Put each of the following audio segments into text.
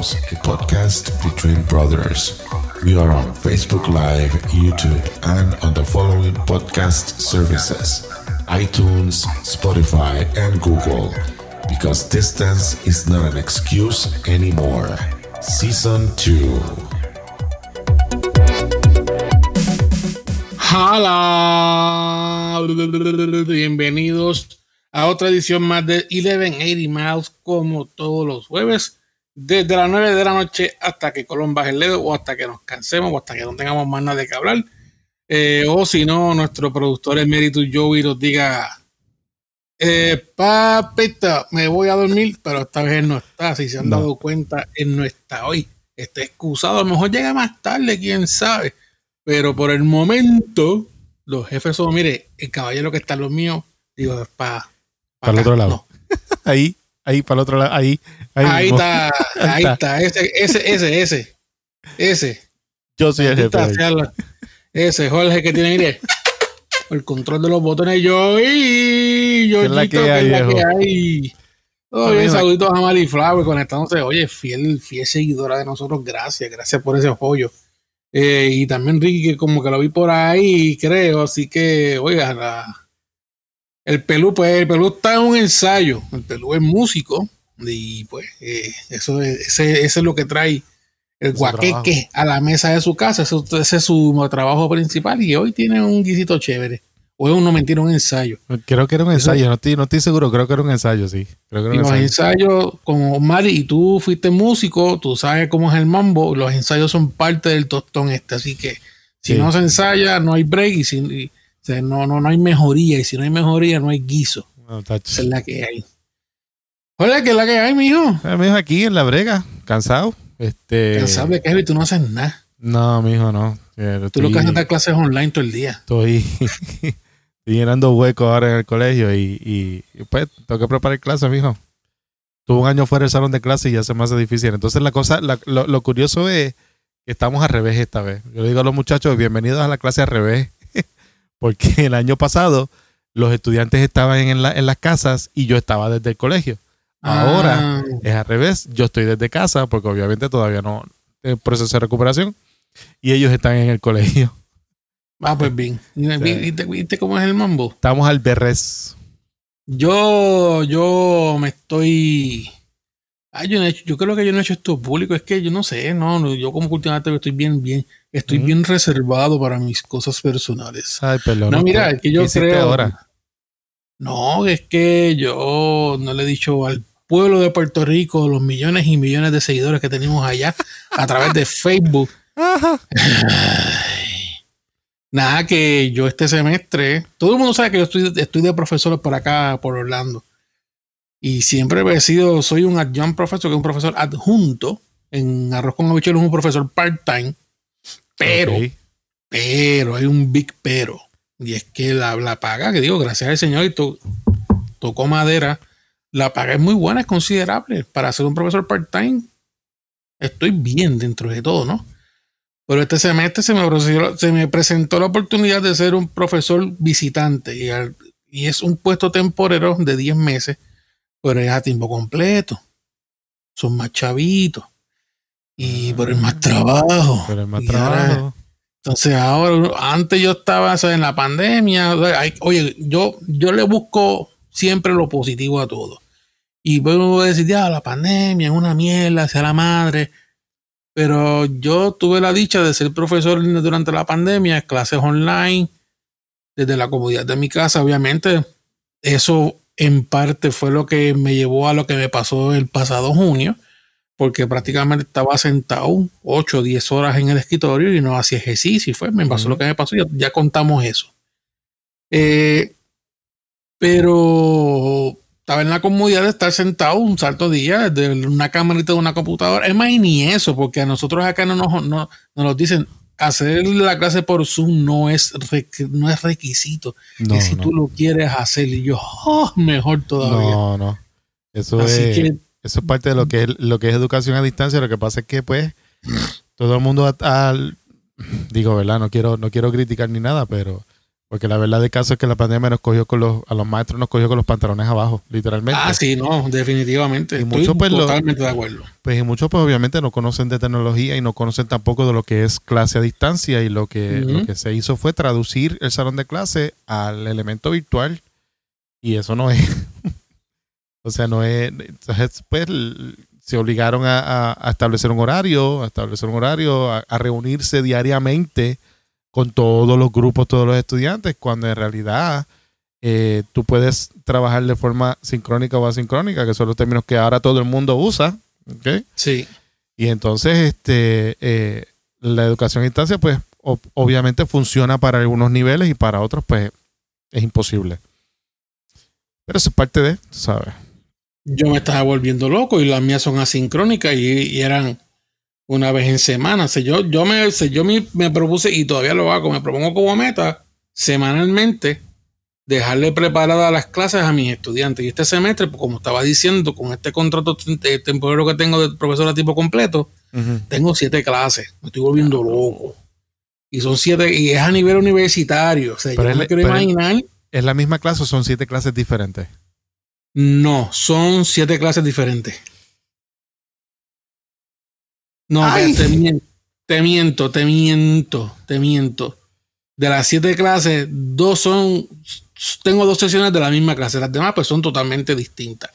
A podcast between brothers. We are on Facebook Live, YouTube, and on the following podcast services iTunes, Spotify, and Google. Because distance is not an excuse anymore. Season 2. Hola, bienvenidos a otra edición más de 1180 Miles como todos los jueves desde las 9 de la noche hasta que Colón baje el dedo o hasta que nos cansemos o hasta que no tengamos más nada de que hablar. Eh, o si no, nuestro productor emérito Joey nos diga, eh, papita, me voy a dormir, pero esta vez él no está. Si se han dado cuenta, él no está hoy. Está excusado. A lo mejor llega más tarde, quién sabe. Pero por el momento, los jefes son, mire, el caballero que está en lo mío, digo, para para el otro lado. ahí, ahí, para el otro lado, ahí. Ahí, está, ahí está. Ese, ese, ese, ese. Ese. Yo soy el jefe. Ese Jorge que tiene, mire, el control de los botones. Yo, y yo, es la que hay, la que hay. Todo bien, saluditos a Mari Flower conectándose. Oye, fiel, fiel seguidora de nosotros. Gracias, gracias por ese apoyo. Eh, y también Ricky, que como que lo vi por ahí, creo. Así que, oiga, la, el Pelú, pues el Pelú está en un ensayo. El Pelú es músico y pues eh, eso ese, es lo que trae el guaqueque a la mesa de su casa. ese es su trabajo principal y hoy tiene un guisito chévere. O es un mentira, un ensayo. Creo que era un ensayo, no, estoy, no estoy seguro, creo que era un ensayo, sí. Creo que era un los ensayos, como Mari, y tú fuiste músico, tú sabes cómo es el mambo, los ensayos son parte del tostón este, así que si no se ensaya, no hay break y, si, no, no, no hay mejoría. Y si no hay mejoría, no hay guiso. Esa es la que hay. Hola, ¿qué es la que hay, mijo? Eh, mijo, aquí en la brega, cansado. Este... Cansado de que tú no haces nada. No, mijo, no. Tú lo que haces es dar clases online todo el día. Estoy, llenando huecos ahora en el colegio y, pues tengo que preparar clases, mijo. Tuve un año fuera del salón de clase y ya se me hace difícil. Entonces la cosa, lo, lo, curioso es que estamos al revés esta vez. Yo le digo a los muchachos, bienvenidos a la clase al revés porque el año pasado los estudiantes estaban en, la, en las casas y yo estaba desde el colegio. Ahora ah. es al revés, yo estoy desde casa porque obviamente todavía no el proceso de recuperación y ellos están en el colegio. Ah, pues bien. ¿Viste, cómo es el mambo? Estamos al berres. Yo, yo me estoy Ah, yo, yo creo que yo no he hecho esto público, es que yo no sé, no, yo como cultivante estoy bien, bien, estoy bien reservado para mis cosas personales. Ay, perdón. No, mira, es que yo creo. Ahora? No, es que yo no le he dicho al pueblo de Puerto Rico los millones y millones de seguidores que tenemos allá a través de Facebook. nada, que yo este semestre, todo el mundo sabe que yo estoy, estoy de profesor por acá, por Orlando. Y siempre he sido, soy un adjunct profesor, que es un profesor adjunto. En Arroz con Habichuelas es un profesor part-time. Pero, pero, hay un big pero. Y es que la, la paga, que digo, gracias al Señor, y tocó madera. La paga es muy buena, es considerable. Para ser un profesor part-time, estoy bien dentro de todo, ¿no? Pero este semestre se me, se me presentó la oportunidad de ser un profesor visitante y, y es un puesto temporero de 10 meses pero es a tiempo completo. Son más chavitos. Y por el más trabajo. Pero el más trabajo. entonces ahora, antes yo estaba en la pandemia. Oye, yo, yo le busco siempre lo positivo a todo. Y puedo decir, ya, la pandemia es una mierda, sea la madre. Pero yo tuve la dicha de ser profesor durante la pandemia, clases online, desde la comodidad de mi casa, obviamente. Eso en parte fue lo que me llevó a lo que me pasó el pasado junio, porque prácticamente estaba sentado 8 o 10 horas en el escritorio y no hacía ejercicio y fue, me pasó lo que me pasó, ya, ya contamos eso. Eh, pero estaba en la comodidad de estar sentado un salto día desde una camarita de una computadora. Es más, y ni eso, porque a nosotros acá no nos, no, nos dicen, hacer la clase por Zoom no es, no es requisito. y si tú lo quieres hacer, y yo, oh, mejor todavía. No, no. Eso es, eso es parte de lo que es, lo que es educación a distancia. Lo que pasa es que, pues, todo el mundo, al, digo, ¿verdad? No quiero, no quiero criticar ni nada, pero Porque la verdad del caso es que la pandemia nos cogió con los, a los maestros nos cogió con los pantalones abajo, literalmente. Ah, sí, no, definitivamente. Y Estoy mucho, pues, totalmente de acuerdo. Pues y muchos pues obviamente no conocen de tecnología y no conocen tampoco de lo que es clase a distancia y lo que, lo que se hizo fue traducir el salón de clase al elemento virtual y eso no es, o sea, no es, entonces pues se obligaron a, a- a establecer un horario, a establecer un horario, a, a reunirse diariamente con todos los grupos, todos los estudiantes, cuando en realidad eh, tú puedes trabajar de forma sincrónica o asincrónica, que son los términos que ahora todo el mundo usa. Sí. Y entonces, este, eh, la educación a distancia, pues, ob- obviamente funciona para algunos niveles y para otros, pues, es imposible. Pero eso es parte de, tú ¿sabes? Yo me estaba volviendo loco y las mías son asincrónicas y, y eran una vez en semana. O sea, yo, yo, me, o sea, yo me, me propuse y todavía lo hago, me propongo como meta semanalmente dejarle preparadas las clases a mis estudiantes. Y este semestre, pues, como estaba diciendo, con este contrato tem- temporario que tengo de profesor a tiempo completo, tengo siete clases. Me estoy volviendo loco. Y son siete, y es a nivel universitario. O sea, Pero yo no quiero imaginar. ¿Es la misma clase o son siete clases diferentes? No, son siete clases diferentes. No, te miento, te miento, te miento, te miento. De las siete clases, dos son, tengo dos sesiones de la misma clase, las demás pues son totalmente distintas.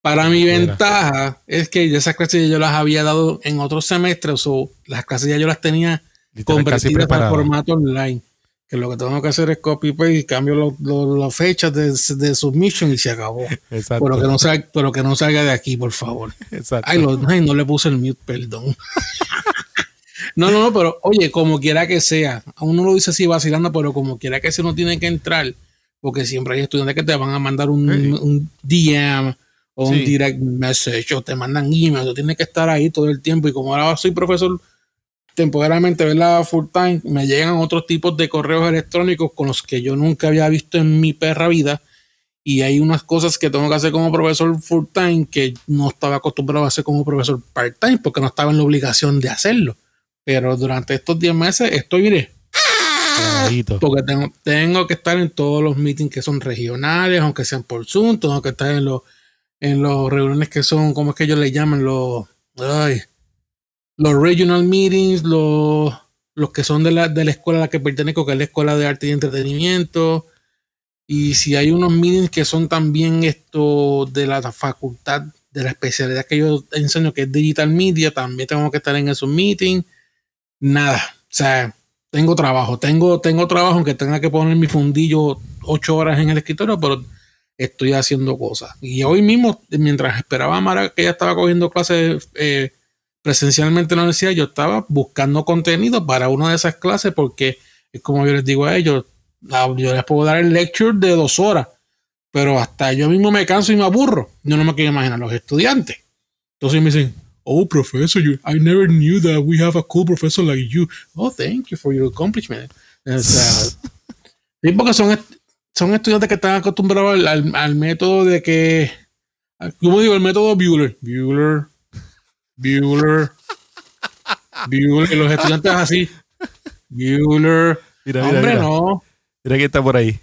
Para mi Mira. ventaja es que esas clases yo las había dado en otros semestres o las clases ya yo las tenía convertidas al preparadas. formato online. Que lo que tengo que hacer es copy paste y cambio lo- lo- las fechas de, de submission y se acabó. Exacto. Pero que no salga, pero que no salga de aquí, por favor. exacto. Ay, lo- ay, no le puse el mute, perdón. no, no, no, pero oye, como quiera que sea, a uno lo dice así vacilando, pero como quiera que sea, uno tiene que entrar, porque siempre hay estudiantes que te van a mandar un, Sí. un DM o un direct message o te mandan email, tú tienes que estar ahí todo el tiempo. Y como ahora soy profesor temporalmente, ¿verdad? Full time, me llegan otros tipos de correos electrónicos con los que yo nunca había visto en mi perra vida. Y hay unas cosas que tengo que hacer como profesor full time que no estaba acostumbrado a hacer como profesor part time porque no estaba en la obligación de hacerlo. Pero durante estos 10 meses estoy, Clarito. porque tengo, tengo que estar en todos los meetings que son regionales, aunque sean por Zoom, tengo que estar en los en los reuniones que son, ¿cómo es que ellos le llaman? Los, ay, los regional meetings, los, los que son de la, de la escuela a la que pertenezco, que es la Escuela de Arte y Entretenimiento. Y si hay unos meetings que son también esto de la facultad, de la especialidad que yo enseño, que es Digital Media, también tengo que estar en esos meetings. Nada, o sea, tengo trabajo, tengo, tengo trabajo, aunque tenga que poner mi fundillo ocho horas en el escritorio, pero estoy haciendo cosas. Y hoy mismo, mientras esperaba a Mara, que ella estaba cogiendo clases eh, presencialmente en la universidad, yo estaba buscando contenido para una de esas clases, porque es como yo les digo a ellos, yo les puedo dar el lecture de dos horas, pero hasta yo mismo me canso y me aburro. Yo no me quiero imaginar los estudiantes. Entonces me dicen, oh, professor, you, I never knew that we have a cool professor like you. Oh, thank you for your accomplishment. O sea, sí, porque son, son estudiantes que están acostumbrados al, al- al método de que, ¿cómo digo? El método Bueller. Bueller, Bueller, Bueller. Y los estudiantes así. Bueller. Mira, mira, Hombre, mira. no. Mira quién está por ahí.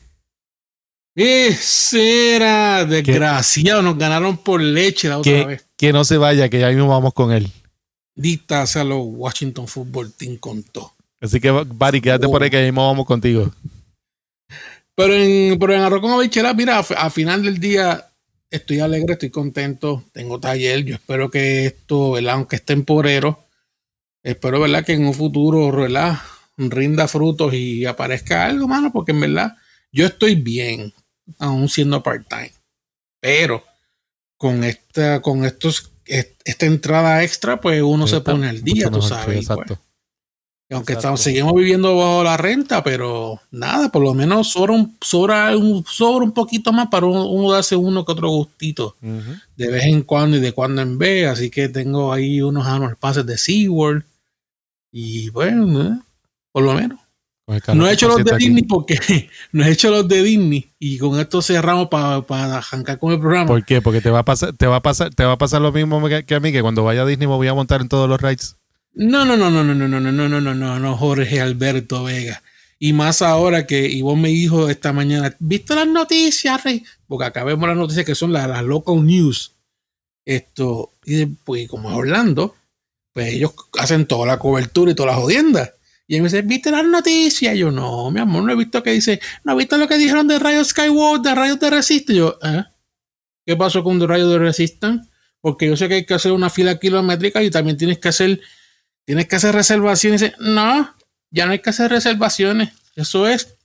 Ese era desgraciado. Nos ganaron por leche la otra Que, vez. que no se vaya, que ya mismo vamos con él. Dicta hacia los Washington Football Team con todo. Así que, Barry, quédate Oh. por ahí, que ya mismo vamos contigo. Pero en, pero en arroz con mira, a, a final del día estoy alegre, estoy contento, tengo taller. Yo espero que esto, ¿verdad? Aunque es temporero, espero, ¿verdad? Que en un futuro, ¿verdad? Rinda frutos y aparezca algo, mano, porque en verdad yo estoy bien, aún siendo part-time. Pero con esta, con estos, est- esta entrada extra, pues uno se pone al día, tú sabes. pues, aunque estamos, seguimos viviendo bajo la renta, pero nada, por lo menos sobra un, sobra un, sobra un poquito más para uno, uno darse uno que otro gustito de vez en cuando y de cuando en vez. Así que tengo ahí unos anual pases de SeaWorld. Y bueno, eh, por lo menos. No he hecho los de aquí. Disney porque no he hecho los de Disney. Y con esto cerramos para arrancar con el programa. ¿Por qué? Porque te va a pasar, te va a pasar, te va a pasar lo mismo que, que a mí, que cuando vaya a Disney me voy a montar en todos los rides. No, no, no, no, no, no, no, no, no, no, no, no, Jorge Alberto Vega. Y más ahora que Ivonne me dijo esta mañana, ¿viste las noticias, Rey? Porque acá vemos las noticias que son las, las local news. Esto, y pues como es Orlando, pues ellos hacen toda la cobertura y todas las jodiendas. Y él me dice, ¿viste las noticias? Y yo, no, mi amor, no he visto que dice, no he visto lo que dijeron de rayos Skyward, de rayos de Resistance. Y yo, ¿eh? ¿Qué pasó con de rayos de Resistance? Porque yo sé que hay que hacer una fila kilométrica y también tienes que hacer, tienes que hacer reservaciones. Y dice, no, ya no hay que hacer reservaciones. Eso es,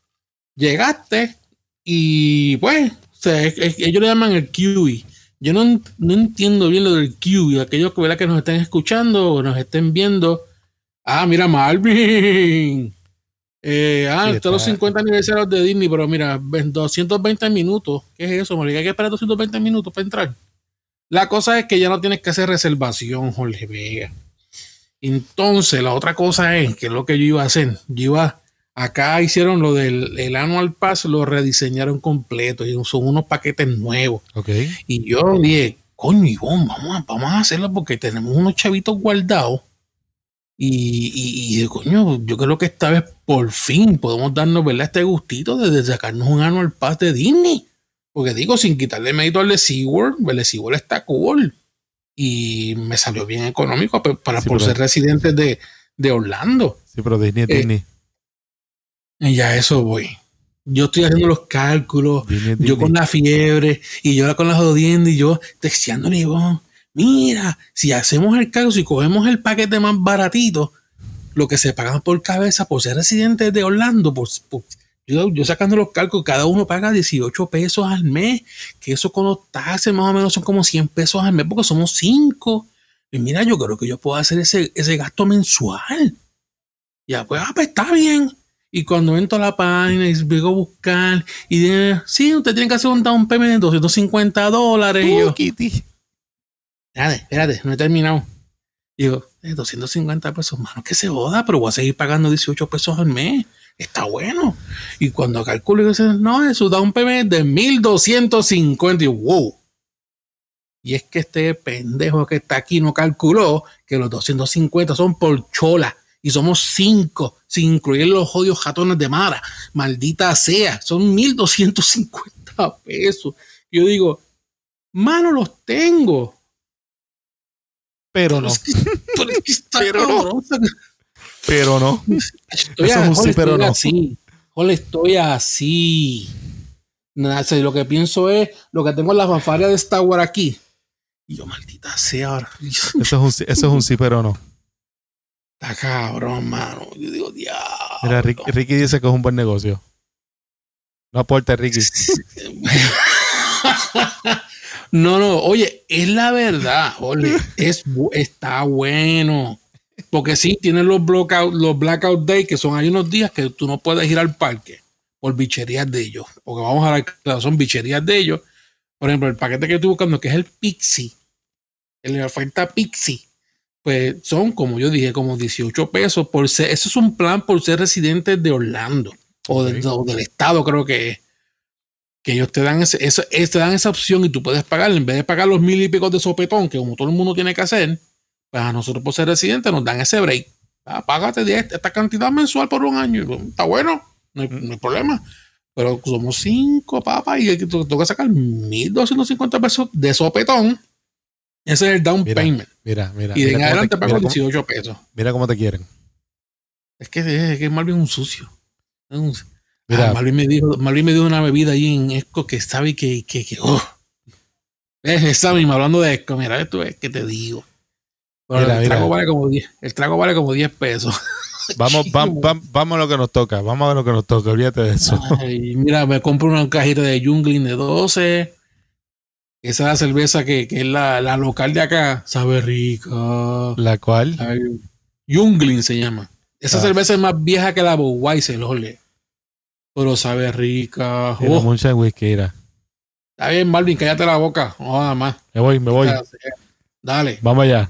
llegaste y pues, ellos le llaman el QE. Yo no, no, entiendo bien lo del QE. Aquellos que, que nos estén escuchando o nos estén viendo Ah, mira, Marvin. Eh, ah, todos los 50 aniversarios de Disney, pero mira, 220 minutos. ¿Qué es eso, Hay que esperar 220 minutos para entrar. La cosa es que ya no tienes que hacer reservación, Jorge Vega. Entonces, la otra cosa es que lo que yo iba a hacer, yo iba, acá hicieron lo del el Annual Pass, lo rediseñaron completo y son unos paquetes nuevos. Okay. Y yo dije, coño, vamos a, vamos a hacerlo porque tenemos unos chavitos guardados y, y, coño, yo creo que esta vez por fin podemos darnos ¿verdad? este gustito de, sacarnos un al pass de Disney. Porque digo, sin quitarle mérito al de SeaWorld, el de SeaWorld está cool. Y me salió bien económico para, por ser residentes de, de, Orlando. Sí, pero Disney es eh, Disney. Y ya eso voy. Yo estoy haciendo los cálculos, yo con la fiebre, y yo con las jodiendo, y yo texteándole, mira, si hacemos el caso, si cogemos el paquete más baratito, lo que se pagan por cabeza por ser residentes de Orlando, pues, yo, sacando los cálculos, cada uno paga 18 pesos al mes, que eso con los taxes más o menos son como 100 pesos al mes, porque somos 5. Y mira, yo creo que yo puedo hacer ese, ese gasto mensual. Ya, pues, ah, pues está bien. Y cuando entro a la página y vengo a buscar, y dice, sí, usted tiene que hacer un down payment de 250 dólares. y yo, Kitty espérate, espérate, no he terminado. digo, 250 pesos, mano, que se joda, pero voy a seguir pagando 18 pesos al mes. Está bueno. Y cuando calculo, dice, no, eso da un PM de 1250. Y wow. Y es que este pendejo que está aquí no calculó que los 250 son por chola. Y somos cinco, sin incluir los jodios jatones de Mara. Maldita sea, son 1250 pesos. Yo digo, mano, los tengo pero no. pero, no. pero no. Estoy, Eso es un sí, pero no. así. Joder, estoy así. Nada, lo que pienso es lo que tengo en la fanfaria de Wars aquí. Y yo, maldita sea. Eso es un, eso es un sí, pero no. Está cabrón, mano. Yo digo, diablo. Mira, Ricky, Ricky dice que es un buen negocio. No aporte, Ricky. No, no, oye, es la verdad, oye, es, está bueno. Porque sí, tienen los blackout, los blackout days, que son hay unos días que tú no puedes ir al parque por bicherías de ellos. Porque vamos a ver, son bicherías de ellos. Por ejemplo, el paquete que estoy buscando, que es el Pixie, el oferta Pixie, pues son, como yo dije, como 18 pesos por ser, eso es un plan por ser residentes de Orlando o, o del estado, creo que es que ellos te dan, ese, te dan esa opción y tú puedes pagar, en vez de pagar los mil y pico de sopetón, que como todo el mundo tiene que hacer, pues a nosotros por ser residentes nos dan ese break. Ah, págate esta cantidad mensual por un año. Está bueno, no hay, problema. Pero somos cinco, papá, y tengo que sacar 1.250 pesos de sopetón. Ese es el down payment. Mira, mira. Y de en adelante pago 18 pesos. Mira cómo te quieren. Es que es, que es más bien un sucio. Es un, Mira. Ah, me dijo, me dio una bebida ahí en Esco que sabe que, que, que oh. Es esa misma, hablando de Esco, mira, esto es que te digo. El, Trago vale como 10, el trago vale como 10 pesos. Vamos, vamos, a lo que nos toca, vamos a lo que nos toca, olvídate de eso. mira, me compro una cajita de Jungling de 12. Esa es la cerveza que, que es la, la, local de acá. Sabe rica. ¿La cual? Jungling se llama. Esa ah. cerveza es más vieja que la Budweiser, ole. Pero sabe rica. Oh. mucha whisky. Está bien, Marvin, cállate la boca. No, nada más. Me voy, me voy. Dale. Vamos allá.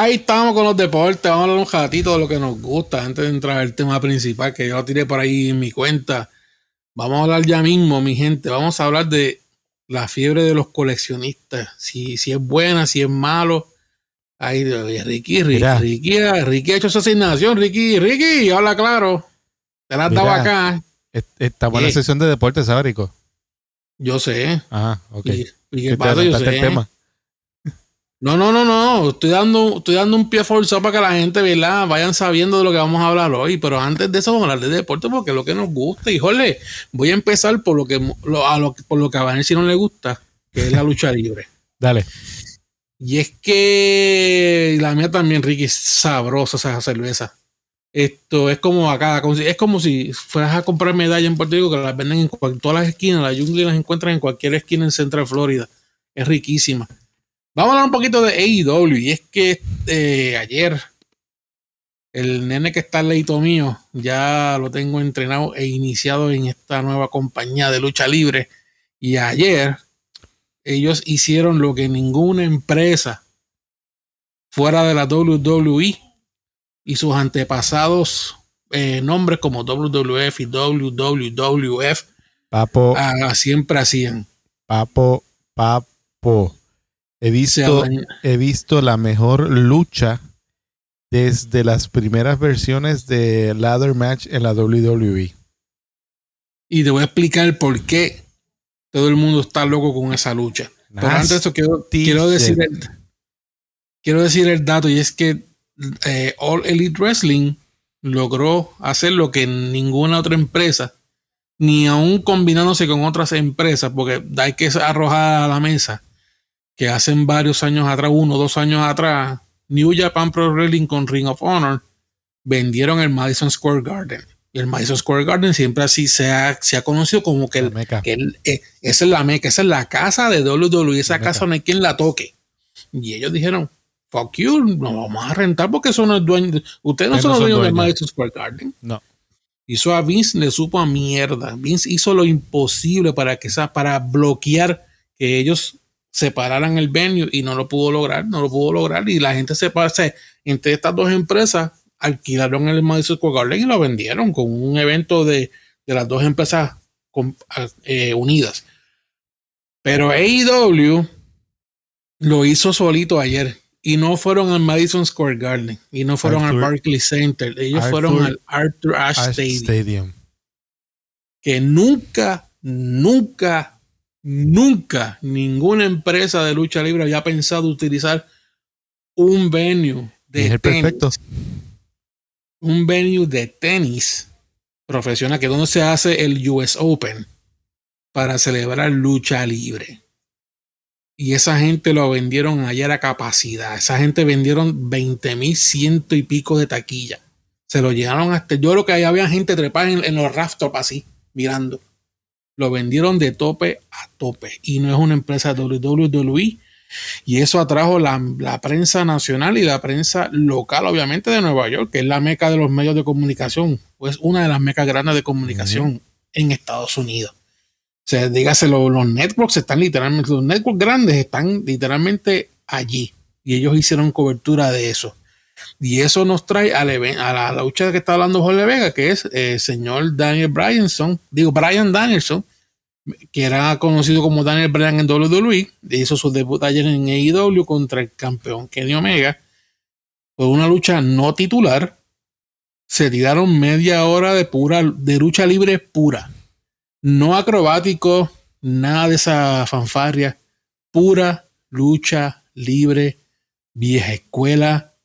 Ahí estamos con los deportes. Vamos a hablar un ratito de lo que nos gusta antes de entrar al tema principal que yo lo tiré por ahí en mi cuenta. Vamos a hablar ya mismo, mi gente. Vamos a hablar de la fiebre de los coleccionistas. Si, si es buena, si es malo Ay, Ricky, Ricky. Ricky, Ricky ha hecho su asignación. Ricky, Ricky, habla claro. Te la has dado acá. Est- Estamos en la sesión de deportes, ¿sabes, Rico? Yo sé. Ajá, ok. Y, y qué pasa, yo sé. el tema. No, no, no, no. Estoy dando, estoy dando un pie forzado para que la gente, ¿verdad? Vayan sabiendo de lo que vamos a hablar hoy. Pero antes de eso, vamos a hablar de deporte porque es lo que nos gusta. Y jole, voy a empezar por lo que lo- a lo, por lo que a Vanessa no le gusta, que es la lucha libre. Dale. Y es que la mía también, Ricky, es sabrosa esa cerveza. Esto es como acá, es como si fueras a comprar medallas en Puerto Rico que las venden en todas las esquinas, la jungla las encuentran en cualquier esquina en Central Florida. Es riquísima. Vamos a hablar un poquito de AEW. Y es que eh, ayer el nene que está al leito mío ya lo tengo entrenado e iniciado en esta nueva compañía de lucha libre. Y ayer ellos hicieron lo que ninguna empresa fuera de la WWE y sus antepasados eh, nombres como WWF y WWF Papo, ah, siempre hacían. papo, papo. He visto, he visto la mejor lucha desde las primeras versiones de Ladder Match en la. WWE. y te voy a explicar por qué todo el mundo está loco con esa lucha. Pero antes de eso quiero, quiero decir el, quiero decir el dato y es que eh, All Elite Wrestling logró hacer lo que ninguna otra empresa, ni aún combinándose con otras empresas, porque hay que arrojar a la mesa que hacen varios años atrás, uno o dos años atrás, New Japan Pro Wrestling con Ring of Honor vendieron el Madison Square Garden. Y el Madison Square Garden siempre así se ha, se ha conocido como que el, meca. que él, eh, esa es la meca, esa es la casa de WWE, esa La meca. casa no hay quien la toque. Y ellos dijeron, fuck you, no vamos a rentar porque eso no es dueño, ustedes no Ustedes son no los son dueños del dueños. Madison Square Garden. No. Y eso a Vince le supo a mierda. Vince hizo lo imposible para que para bloquear que ellos separaran el venue y no lo pudo lograr, no lo pudo lograr. Y la gente se pasa entre estas dos empresas, alquilaron el Madison Square Garden y lo vendieron con un evento de, de las dos empresas con- eh, unidas. Pero AEW lo hizo solito ayer y no fueron al Madison Square Garden y no fueron Arthur- al Barclays Center, ellos Arthur- fueron al Arthur Ashe Ash Stadium Stadium. que nunca, nunca, nunca ninguna empresa de lucha libre había pensado utilizar un venue de Es tenis, perfecto. un venue de tenis profesional, que es donde se hace el US Open para celebrar lucha libre. Y esa gente lo vendieron ayer a capacidad. Esa gente vendieron 20 mil ciento y pico de taquilla. Se lo llenaron hasta. Yo creo que ahí había gente trepada en, en los rafters así, mirando. Lo vendieron de tope a tope. Y no es una empresa de WWE. Y eso atrajo la, la prensa nacional y la prensa local, obviamente, de Nueva York, que es la meca de los medios de comunicación. Pues una de las mecas grandes de comunicación en Estados Unidos. O sea, dígase, lo- los networks están literalmente, los networks grandes están literalmente allí. Y ellos hicieron cobertura de eso. Y eso nos trae al even- a la, lucha que está hablando Jorge Vega, que es eh, el señor Daniel Bryanson, digo, Brian Danielson, que era conocido como Daniel Bryan en WWE, hizo su debut ayer en AEW contra el campeón Kenny Omega. Fue una lucha no titular. Se tiraron media hora de pura, de lucha libre pura. No acrobático, nada de esa fanfarria. Pura lucha libre, vieja escuela.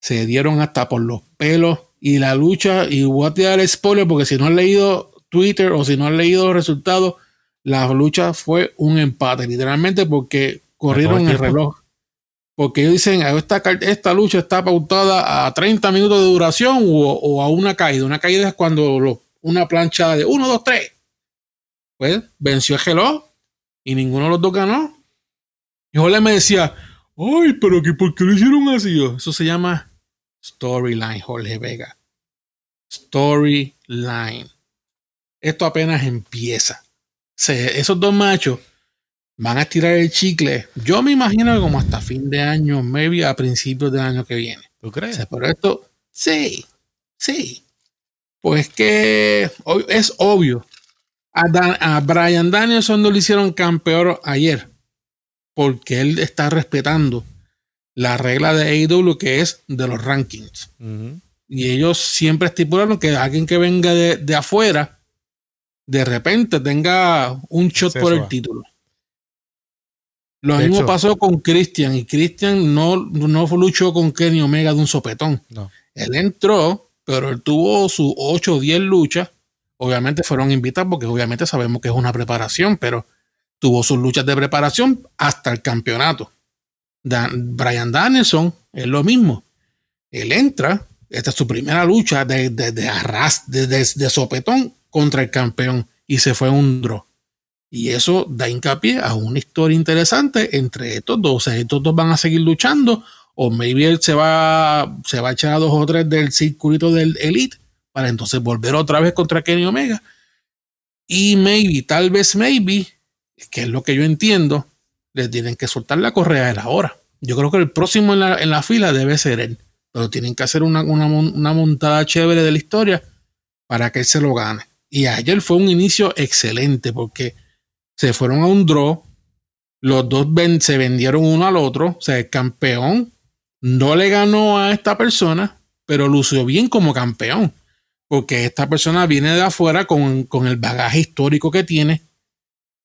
Se dieron hasta por los pelos. Y la lucha, y voy a tirar spoiler porque si no han leído Twitter o si no han leído los resultados, la lucha fue un empate, literalmente porque corrieron el reloj. Porque ellos dicen, "Ah, esta, esta lucha está pautada a 30 minutos de duración o, o a una caída. Una caída es cuando lo- una plancha de 1, 2, 3. Pues venció el reloj y ninguno de los dos ganó. Y Jorge me decía, ay, pero que ¿por qué lo hicieron así? Yo, Eso se llama storyline, Jorge Vega. Storyline. Esto apenas empieza. Se- esos dos machos van a estirar el chicle. Yo me imagino que como hasta fin de año, maybe a principios del año que viene. ¿Tú O crees? sea, pero esto, sí, sí. Pues que es obvio. A, Dan- a Brian Danielson no le hicieron campeón ayer. Porque él está respetando la regla de AEW que es de los rankings. Y ellos siempre estipularon que alguien que venga de, afuera, de repente tenga un shot por el título. Lo mismo pasó con Christian y Christian no, no luchó con Kenny Omega de un sopetón. Él entró, pero él tuvo sus 8 o 10 luchas. Obviamente fueron invitados porque obviamente sabemos que es una preparación, pero tuvo sus luchas de preparación hasta el campeonato. Brian Danielson es lo mismo. Él entra, esta es su primera lucha de, de, arras, de, de, sopetón contra el campeón y se fue un draw. Y eso da hincapié a una historia interesante entre estos dos. O sea, estos dos van a seguir luchando o maybe él se va, se va a echar a dos o tres del circuito del Elite para entonces volver otra vez contra Kenny Omega. Y maybe, tal vez maybe, que es lo que yo entiendo, le tienen que soltar la correa de la hora. Yo creo que el próximo en la, fila debe ser él, pero tienen que hacer una, montada chévere de la historia para que él se lo gane. Y ayer fue un inicio excelente porque se fueron a un draw, los dos se vendieron uno al otro, o sea, el campeón no le ganó a esta persona, pero lució bien como campeón, porque esta persona viene de afuera con, con el bagaje histórico que tiene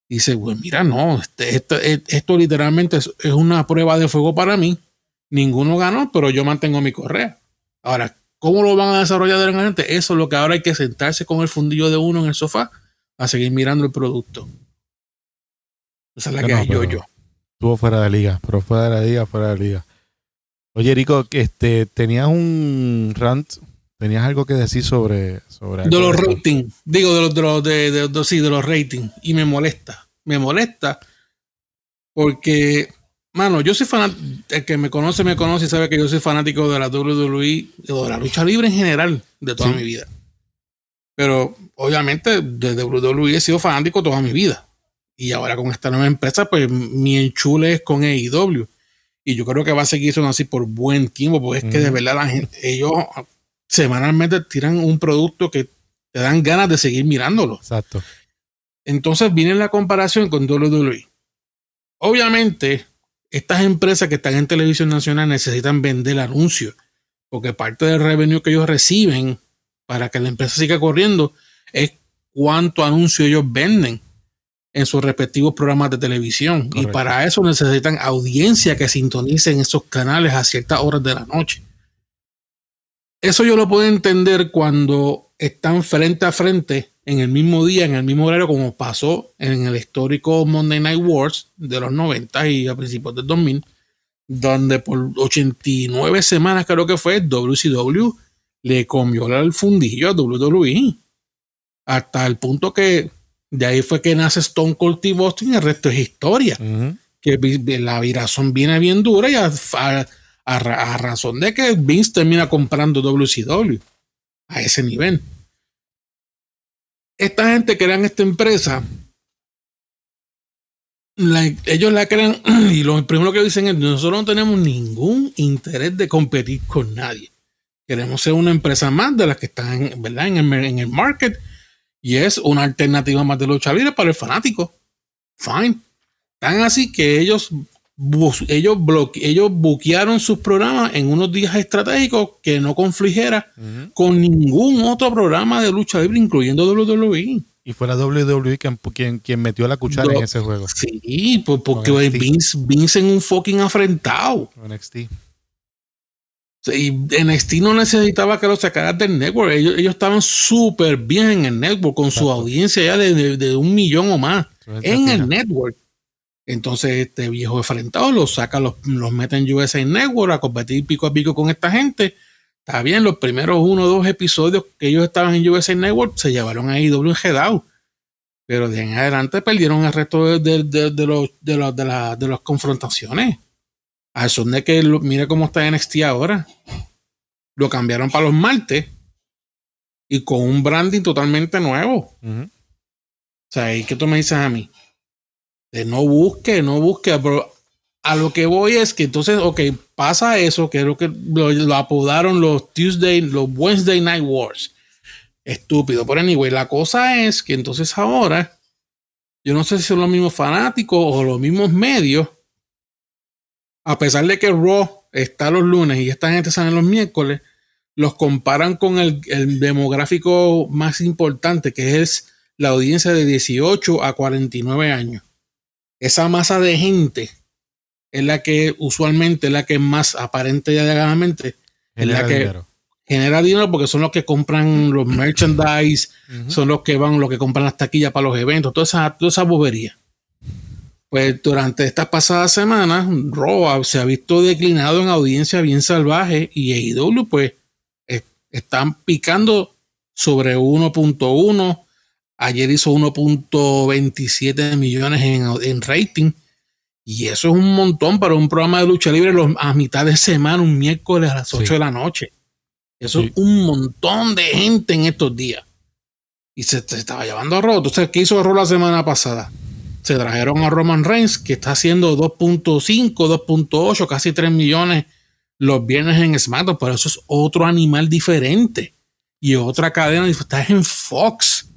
dice, pues mira, no, este, esto, esto, literalmente es, una prueba de fuego para mí. Ninguno ganó, pero yo mantengo mi correa. Ahora, ¿cómo lo van a desarrollar de adelante? Eso es lo que ahora hay que sentarse con el fundillo de uno en el sofá a seguir mirando el producto. Esa es la que hay yo, yo. Estuvo fuera de liga, pero fuera de la liga, fuera de la liga. Oye, Rico, este, tenías un rant tenías algo que decir sobre, sobre de los ratings digo de los de los de, de, sí, de los ratings. Y me molesta me molesta porque mano yo soy fanático el que me conoce me conoce y sabe que yo soy fanático de la WWE de la lucha libre en general de toda mi vida. Pero obviamente de WWE he sido fanático toda mi vida. Y ahora con esta nueva empresa pues mi enchule es con AEW y yo creo que va a seguir siendo así por buen tiempo porque es que de verdad la gente ellos semanalmente tiran un producto que te dan ganas de seguir mirándolo. Exacto. Entonces viene la comparación con WWE. Obviamente, estas empresas que están en televisión nacional necesitan vender anuncios, porque parte del revenue que ellos reciben para que la empresa siga corriendo es cuánto anuncio ellos venden en sus respectivos programas de televisión. Y para eso necesitan audiencia que sintonicen esos canales a ciertas horas de la noche. Eso yo lo puedo entender cuando están frente a frente en el mismo día, en el mismo horario, como pasó en el histórico Monday Night Wars de los 90 y a principios del 2000, donde por 89 semanas creo que fue, WCW le comió el fundillo a WWE. Hasta el punto que de ahí fue que nace Stone Cold Steve Austin y el resto es historia. Que la virazón viene bien dura y a, a, razón de que Vince termina comprando WCW a ese nivel. Esta gente crean esta empresa, ellos la crean y lo primero que dicen es, nosotros no tenemos ningún interés de competir con nadie. Queremos ser una empresa más de las que están ¿verdad? En, el, en el market y es una alternativa más de lucha libre para el fanático. Fine. Tan así que ellos ellos, ellos buquearon sus programas en unos días estratégicos que no confligera con ningún otro programa de lucha libre, incluyendo WWE. Y fue la WWE quien, quien, metió la cuchara en ese juego. Sí, porque Vince, Vince, en un fucking afrentado. NXT. Y NXT no necesitaba que lo sacaran del network. Ellos, ellos estaban súper bien en el network, con su audiencia ya de, de, un millón o más. En el network. Entonces este viejo enfrentado los saca, los, los mete en USA Network a competir pico a pico con esta gente. Está bien, los primeros uno o dos episodios que ellos estaban en USA Network se llevaron a IW en Pero de en adelante perdieron el resto de, de, de, los, de, los, de, la, de las confrontaciones. A son de que mire cómo está NXT ahora. Lo cambiaron para los martes y con un branding totalmente nuevo. O sea, ¿y qué tú me dices a mí? No busque, no busque, pero a lo que voy es que entonces, ok, pasa eso, que lo que lo, apodaron los Tuesday, los Wednesday Night Wars. Estúpido. Pero anyway, la cosa es que entonces ahora, yo no sé si son los mismos fanáticos o los mismos medios, a pesar de que Raw está los lunes y esta gente sale los miércoles, los comparan con el, el demográfico más importante, que es la audiencia de 18 a 49 años. Esa masa de gente es la que usualmente es la que más aparente y alegadamente es Genera la que dinero. genera dinero porque son los que compran los merchandise, son los que van, los que compran las taquillas para los eventos, toda esa, toda esa bobería. Pues durante estas pasadas semanas, Raw se ha visto declinado en audiencia bien salvaje y AEW pues están picando sobre 1.1. Ayer hizo 1.27 millones en, en rating. Y eso es un montón para un programa de lucha libre los- a mitad de semana, un miércoles a las 8 Sí. de la noche. Eso Sí. es un montón de gente en estos días. Y se, se estaba llevando a Raw. Entonces, ¿qué hizo Raw la semana pasada? Se trajeron a Roman Reigns, que está haciendo 2.5, 2.8, casi 3 millones los viernes en SmackDown. Pero eso es otro animal diferente. Y otra cadena, estás en Fox.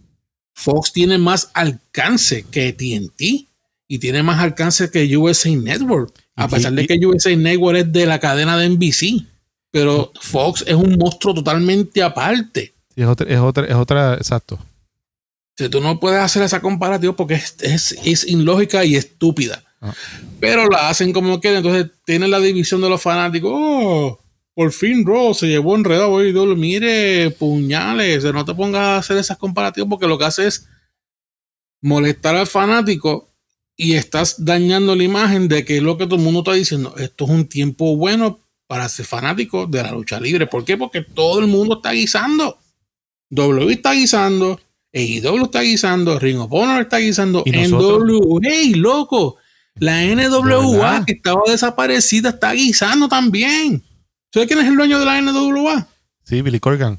Fox tiene más alcance que TNT y tiene más alcance que USA Network. A Y- pesar de que USA Network es de la cadena de NBC. Pero Fox es un monstruo totalmente aparte. Es otra, es otra, es otra, exacto. Sea, tú no puedes hacer esa comparativa porque es, es, es ilógica y estúpida. Ah. Pero la hacen como quieren. Entonces tienen la división de los fanáticos. Oh, por fin Raw se llevó enredado. dolo. Mire, puñales. No te pongas a hacer esas comparativas porque lo que hace es molestar al fanático y estás dañando la imagen de que es lo que todo el mundo está diciendo. Esto es un tiempo bueno para ser fanático de la lucha libre. ¿Por qué? Porque todo el mundo está guisando. W está guisando. AEW está guisando, Ring of Honor está guisando, ¿Y? NW, hey, loco, la ¿De NWA que estaba desaparecida está guisando también. ¿Sabes quién es el dueño de la NWA? Sí, Billy Corgan.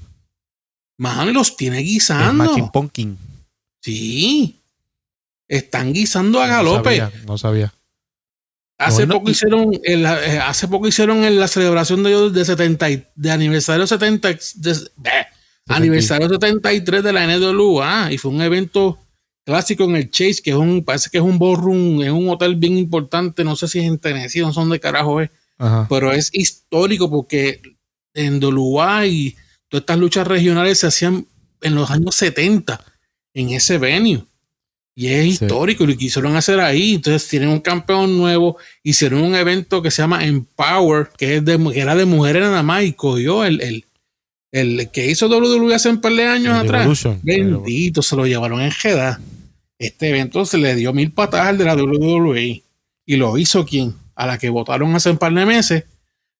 Mano, los tiene El guisando. Machine Pumpkin. Sí. Están guisando a No galope. sabía, No sabía. Hace Bueno, poco hicieron el- eh, hace poco hicieron la celebración de ellos de 70 y- de aniversario 70 de- aniversario 73 de la NWA y fue un evento clásico en el Chase que es un parece que es un ballroom es un hotel bien importante no sé si es en Tennessee no sé dónde carajo es Ajá. pero es histórico porque en WA y todas estas luchas regionales se hacían en los años 70 en ese venue. Y es Sí. histórico lo quisieron hacer ahí. Entonces tienen un campeón nuevo. Hicieron un evento que se llama Empower, que, es de, que era de mujeres nada más. Y cogió el, el, el que hizo WWE hace un par de años El atrás. Bendito, se lo llevaron en Jeddah. Este evento se le dio mil patadas al de la WWE. Y lo hizo quien? A la que votaron hace un par de meses.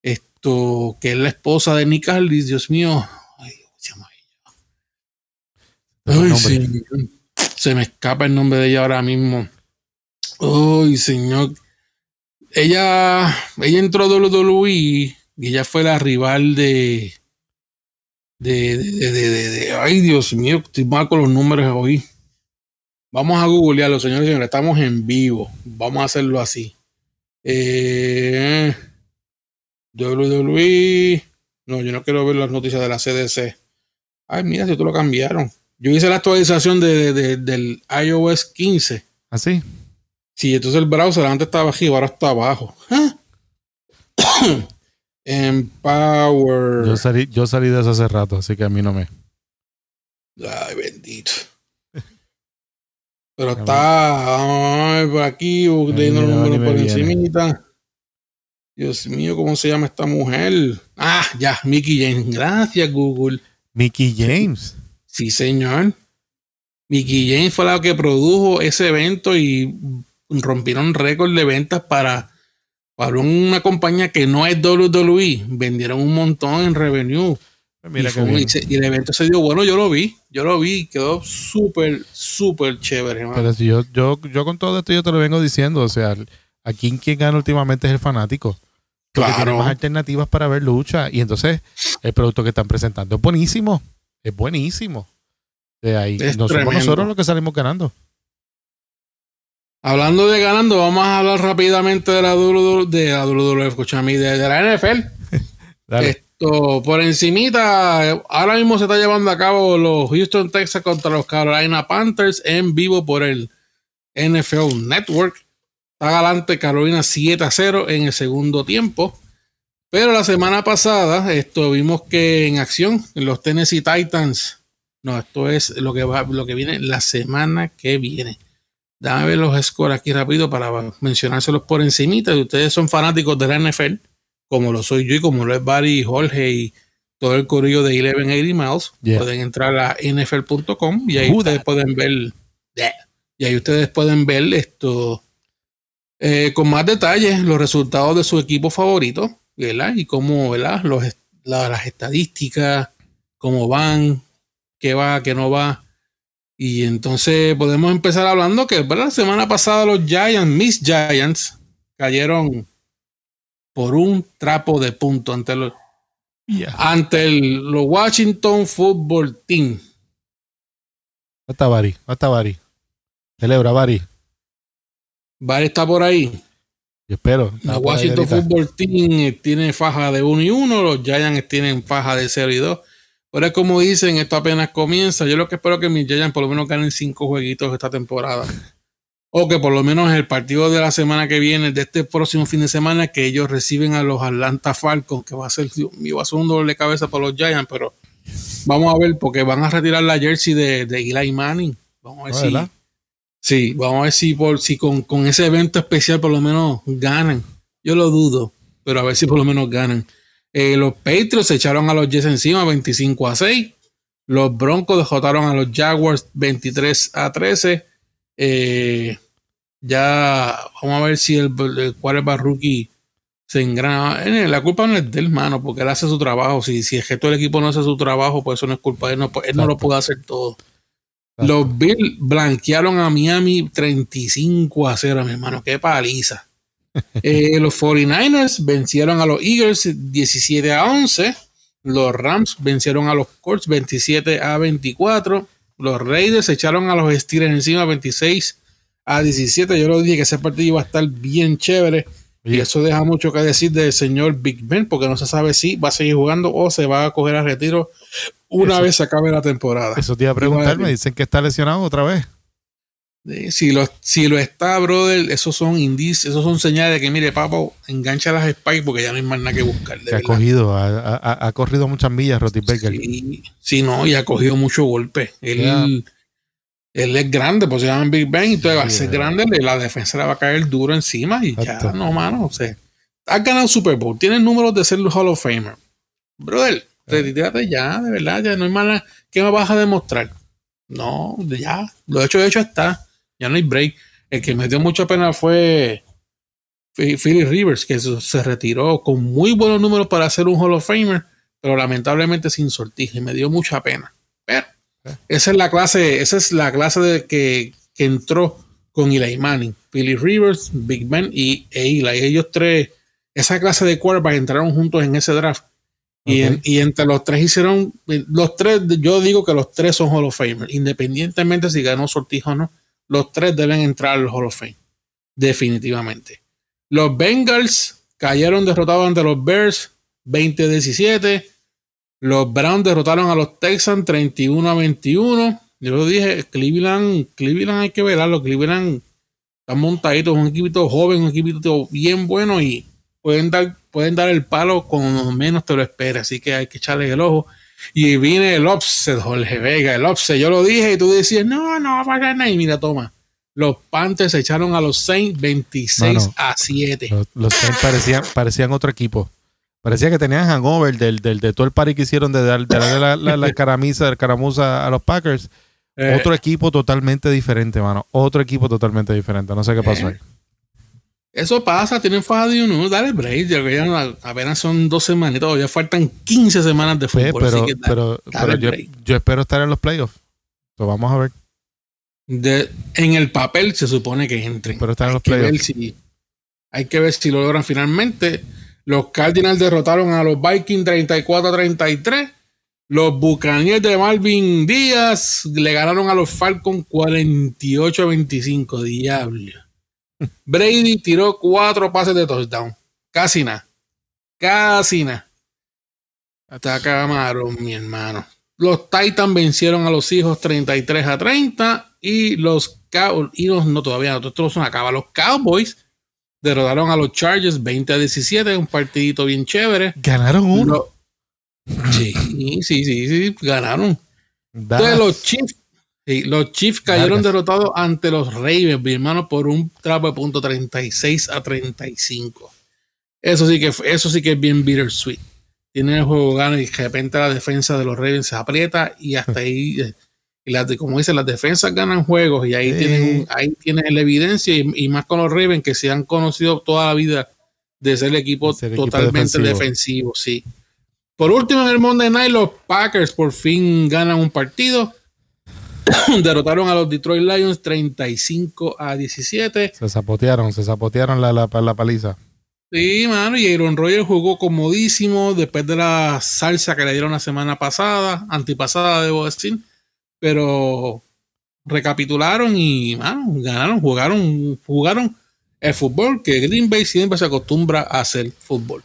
Esto, que es la esposa de Nick Aldis. Dios mío. Ay, ¿cómo se llama El ella? Ay, señor. Se me escapa el nombre de ella ahora mismo. Ay, señor. Ella, ella entró a WWE y ella fue la rival de. De, de, de, de- de- ay, Dios mío, estoy mal con los números hoy. Vamos a googlearlo, señores y señores. Estamos en vivo. Vamos a hacerlo así. Eh, WWE. No, yo no quiero ver las noticias de la CDC. Ay, mira, si tú lo cambiaron. Yo hice la actualización de, de- de- del iOS 15. Así. Sí, entonces el browser antes estaba aquí, ahora está abajo. ¿Ah? Empower. Yo salí, yo salí de eso hace rato, así que a mí no me. Ay, bendito. Pero está por aquí, leyendo los números por encimita. Dios mío, ¿cómo se llama esta mujer? Ah, ya, Mickey James. Gracias, Google. Mickey James. Sí, señor. Mickey James fue la que produjo ese evento y rompieron récord de ventas para, para una compañía que no es WWE. Vendieron un montón en revenue. Mira y, que fue un- bien. y se- y el evento se dio bueno, yo lo vi, yo lo vi, quedó súper, súper chévere. Pero si yo, yo, yo con todo esto yo te lo vengo diciendo, o sea, aquí quien gana últimamente es el fanático. Porque Claro. tiene más alternativas para ver lucha. Y entonces el producto que están presentando es buenísimo. Es buenísimo. De ahí. Es no somos nosotros los que salimos ganando. Hablando de ganando, vamos a hablar rápidamente de la WWE, de la WWE, escúchame, de, de la NFL. Dale. Por encimita, ahora mismo se está llevando a cabo los Houston Texas contra los Carolina Panthers en vivo por el NFL Network. Está galante Carolina 7 a 0 en el segundo tiempo. Pero la semana pasada, esto vimos que en acción, los Tennessee Titans. No, esto es lo que va, lo que viene la semana que viene. Dame ver los scores aquí rápido para mencionárselos por encimita. Si ustedes son fanáticos de la NFL, como lo soy yo y como lo es Barry, Jorge y todo el corrillo de 1180 Miles, pueden entrar a nfl.com y ahí ustedes pueden ver, y ahí ustedes pueden ver esto eh, con más detalles los resultados de su equipo favorito ¿verdad? Y cómo, ¿verdad? Los, las estadísticas, cómo van, qué va, qué no va. Y entonces podemos empezar hablando que ¿verdad? la semana pasada los Giants, mis Giants, cayeron por un trapo de punto ante los, ante el, Washington Football Team. ¿Dónde está Bari? ¿Dónde está Bari? Celebra, Bari. Bari está por ahí. Yo espero. La Washington Football Team tiene faja de 1 y 1, los Giants tienen faja de 0 y 2. Pero es como dicen, esto apenas comienza. Yo lo que espero que mis Giants por lo menos ganen 5 jueguitos esta temporada. O que por lo menos el partido de la semana que viene, de este próximo fin de semana, que ellos reciben a los Atlanta Falcons, que va a ser, va a ser un doble de cabeza para los Giants, pero vamos a ver, porque van a retirar la jersey de, de Eli Manning. Vamos a ver ah, si Sí, vamos a ver si, por, si con, ese evento especial por lo menos ganan. Yo lo dudo, pero a ver si por lo menos ganan. Eh, los Patriots se echaron a los Jets encima 25 a 6. Los Broncos derrotaron a los Jaguars 23 a 13. Eh, ya vamos a ver si el, el quarterback rookie se engrana. Eh, la culpa no es del mano, porque él hace su trabajo. Si, si el resto del equipo no hace su trabajo, pues eso no es culpa de él. No, él no lo puede hacer todo. Los Bills blanquearon a Miami 35 a 0, mi hermano. Qué paliza. Eh, los 49ers vencieron a los Eagles 17 a 11. Los Rams vencieron a los Colts 27 a 24. Los Raiders echaron a los Steelers encima 26 a 17. Yo lo dije que ese partido iba a estar bien chévere. Y eso deja mucho que decir del señor Big Ben, porque no se sabe si va a seguir jugando o se va a coger a retiro una vez se acabe la temporada. Eso te iba a preguntar, me dicen que está lesionado otra vez. Si lo, si lo está, brother, esos son indicios, esos son señales de que, mire, papo, engancha las spikes porque ya no hay más nada que buscar. ha cogido, ha, corrido muchas millas, Rottenberger. Sí, sí, no, y ha cogido mucho golpe. Él, él es grande, pues se llama Big Bang, y entonces va a ser grande, la defensa le va a caer duro encima y ya, no, mano, o sea, has ganado Super Bowl, tienes números de ser Hall of Famer. Brother, retírate ya, de verdad, ya no hay más ¿Qué me vas a demostrar? No, ya, lo hecho, de hecho está. Ya no hay break. El que me dio mucha pena fue Philly Rivers, que se retiró con muy buenos números para hacer un Hall of Famer, pero lamentablemente sin sortija y me dio mucha pena. Pero esa es la clase, esa es la clase de que, que entró con Eli Manning, Philly Rivers, Big Ben y e Eli. Ellos tres, esa clase de quarterback entraron juntos en ese draft y, entre los tres hicieron, los tres, yo digo que los tres son Hall of Famer, independientemente si ganó Sortijo o no, los tres deben entrar al Hall of Fame, definitivamente. Los Bengals cayeron derrotados ante los Bears 20-17. Los Browns derrotaron a los Texans 31 a 21. Yo lo dije, Cleveland, Cleveland hay que verlo. Cleveland están montaditos, un equipo joven, un equipo bien bueno y pueden dar pueden dar el palo con menos te lo esperas, así que hay que echarle el ojo. Y viene el offset, Jorge Vega, el offset. Yo lo dije y tú decías, no, no va a pasar nada. Y mira, toma. Los Panthers echaron a los Saints 26 a 7. Los, Saints parecían, parecían otro equipo. Parecía que tenían hangover del, del, de todo el party que hicieron de darle la, la, la, caramiza, caramuza a los Packers. Eh. otro equipo totalmente diferente, mano. Otro equipo totalmente diferente. No sé qué pasó eh. ahí. Eso pasa, tienen faja de uno, dale break, ya apenas son dos semanas y todavía faltan 15 semanas de fútbol. pero, pero, yo, espero estar en los playoffs. Lo vamos a ver. De, en el papel se supone que entren. Pero están en los playoffs. hay que ver si lo logran finalmente. Los Cardinals derrotaron a los Vikings 34 a 33. Los Buccaneers de Malvin Díaz le ganaron a los Falcons 48 a 25. Diablo. Brady tiró cuatro pases de touchdown. Casi nada. Casi nada. Hasta camarón, mi hermano. Los Titans vencieron a los hijos 33 a 30 y los Cowboys, no todavía, nosotros son acaba. Los Cowboys derrotaron a los Chargers 20 a 17, un partidito bien chévere. Ganaron uno. Lo- sí, sí, sí, sí, ganaron. Entonces los Chiefs, sí, los Chiefs cayeron Largas. derrotados ante los Ravens, mi hermano, por un trapo de punto 36 a 35. Eso sí que eso sí que es bien bittersweet. Tienen el juego gana y de repente la defensa de los Ravens se aprieta y hasta ahí, eh, y las como dicen, las defensas ganan juegos y ahí Sí. tienen, ahí tienen la evidencia y, y más con los Ravens que se han conocido toda la vida de ser el equipo ser totalmente defensivo. defensivo, sí. Por último, en el Monday Night, los Packers por fin ganan un partido. Derrotaron a los Detroit Lions 35 a 17. Se zapotearon, se zapotearon la, la, la paliza. Sí, mano, y Aaron Rodgers jugó comodísimo después de la salsa que le dieron la semana pasada, antipasada, debo decir. Pero recapitularon y, mano, ganaron, jugaron, jugaron el fútbol que Green Bay siempre se acostumbra a hacer fútbol.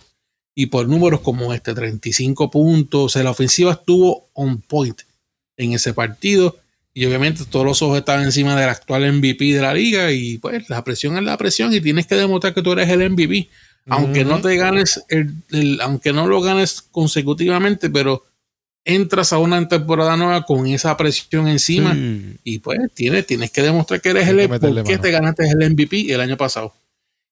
Y por números como este, 35 puntos, o sea, la ofensiva estuvo on point en ese partido. Y obviamente todos los ojos estaban encima del actual MVP de la liga. Y pues la presión es la presión y tienes que demostrar que tú eres el MVP aunque no te ganes el, el- aunque no lo ganes consecutivamente, pero entras a una temporada nueva con esa presión encima Sí. y pues tienes, tienes que demostrar que eres el meterle por qué mano. te ganaste el MVP el año pasado.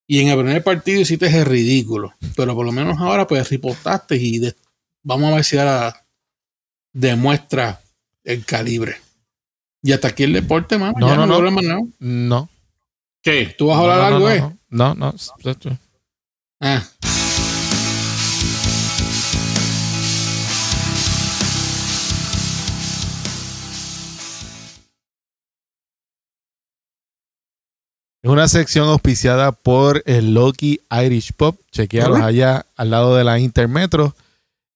Y en el primer partido hiciste el ridículo, pero por lo menos ahora pues reportaste y de- vamos a ver si ahora demuestra el calibre. Y hasta aquí el deporte, mano. No, Ya no, no. más nada. No. ¿Qué? ¿Tú vas a hablar no, no, algo, no, eh? no, no, no, no. Ah. Es una sección auspiciada por el Loki Irish Pop. Chequealos allá al lado de la Intermetro.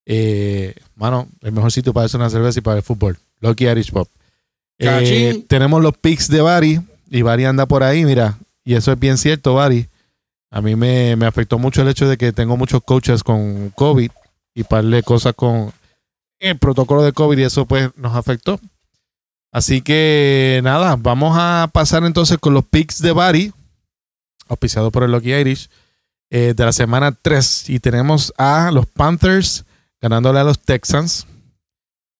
Eh, mano, el mejor sitio para hacer una cerveza y para el fútbol. Loki Irish Pop. Eh, tenemos los picks de Bari. Y Bari anda por ahí, mira. Y eso es bien cierto, Bari. A mí me, me afectó mucho el hecho de que tengo muchos coaches con COVID y parle cosas con el protocolo de COVID y eso pues nos afectó. Así que nada, vamos a pasar entonces con los picks de Bari, auspiciado por el Lucky Irish, eh, de la semana 3. Y tenemos a los Panthers ganándole a los Texans.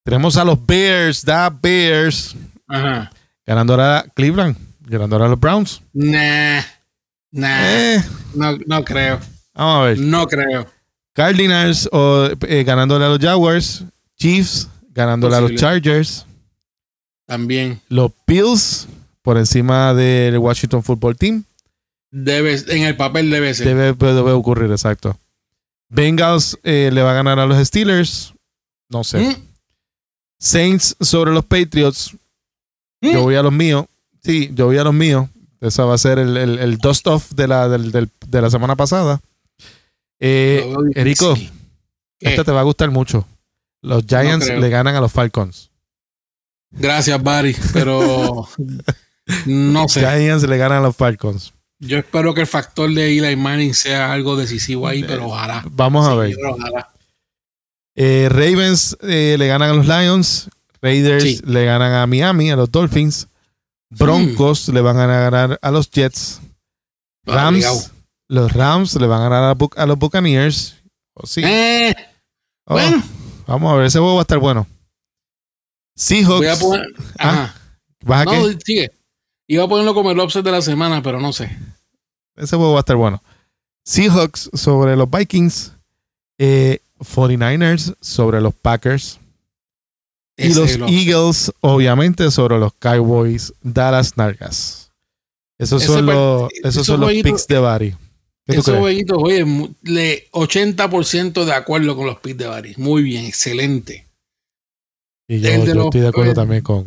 Tenemos a los Bears, da Bears, Ajá. ganándole a Cleveland, ganándole a los Browns. Nah. Nah. Eh, No, no creo. vamos a ver. No creo. Cardinals o, eh, ganándole a los Jaguars. Chiefs ganándole a los. Chargers. También. Los Bills por encima del Washington Football Team. Debe, en el papel debe ser. Debe, debe ocurrir, exacto. Bengals eh, le va a ganar a los Steelers. No sé. Mm, Saints sobre los Patriots. Mm. Yo voy a los míos. Sí, yo voy a los míos. Esa va a ser el, el, el dust off de la, del- del- de la semana pasada. Eh. Erico, ¿Qué? esta te va a gustar mucho. Los Giants le ganan a los Falcons. Gracias, Barry. Pero no sé. Giants le ganan a los Falcons. Yo espero que el factor de Eli Manning sea algo decisivo ahí, pero ojalá. Vamos a Sí, ver. ojalá. Eh, Ravens eh, le ganan a los Lions. Raiders Sí. le ganan a Miami, a los Dolphins. Broncos le van a ganar a los Jets. Rams, los Rams le van a ganar a, a los Buccaneers. Oh, sí. Eh, Oh, bueno, Vamos a ver, ese juego va a estar bueno. Seahawks. voy a poner. Ajá. ¿Vas a No, qué? sigue. Iba a ponerlo como el upset de la semana, pero no sé. Ese juego va a estar bueno. Seahawks sobre los Vikings. Eh, 49ers sobre los Packers. Y Ese los Eagles, obviamente, sobre los Cowboys, Dallas Nargas. Esos Ese son los, esos esos son los picks de Barry. ¿Qué tú Esos jueguitos, oye, le 80% de acuerdo con los picks de Barry. Muy bien, excelente. Y yo, los- estoy de acuerdo también con.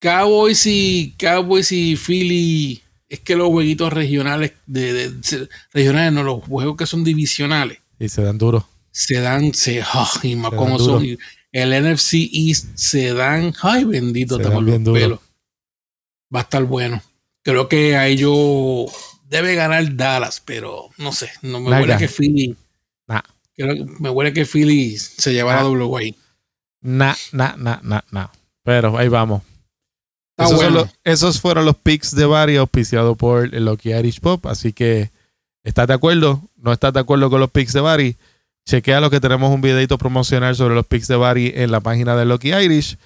Cowboys y Cowboys y Philly, es que los jueguitos regionales, de, de- regionales, no, los juegos que son divisionales, Y se dan duro. se dan, se, ah, y más Se como son. El NFC East se dan, ay bendito, Se bien los pelos. Va a estar bueno. Creo que a ellos debe ganar Dallas, pero no sé, no me huele que Philly, Nah. creo que me huele que Philly se llevará Nah. a W. Nah, nah, nah, nah, nah. Pero ahí vamos. Esos, bueno. los- esos fueron los picks de Barry auspiciado por el Lucky Irish Pop. Así que ¿Estás de acuerdo? ¿No estás de acuerdo con los picks de Barry? Chequea lo que tenemos un videito promocional sobre los picks de Barry en la página de Lucky Irish.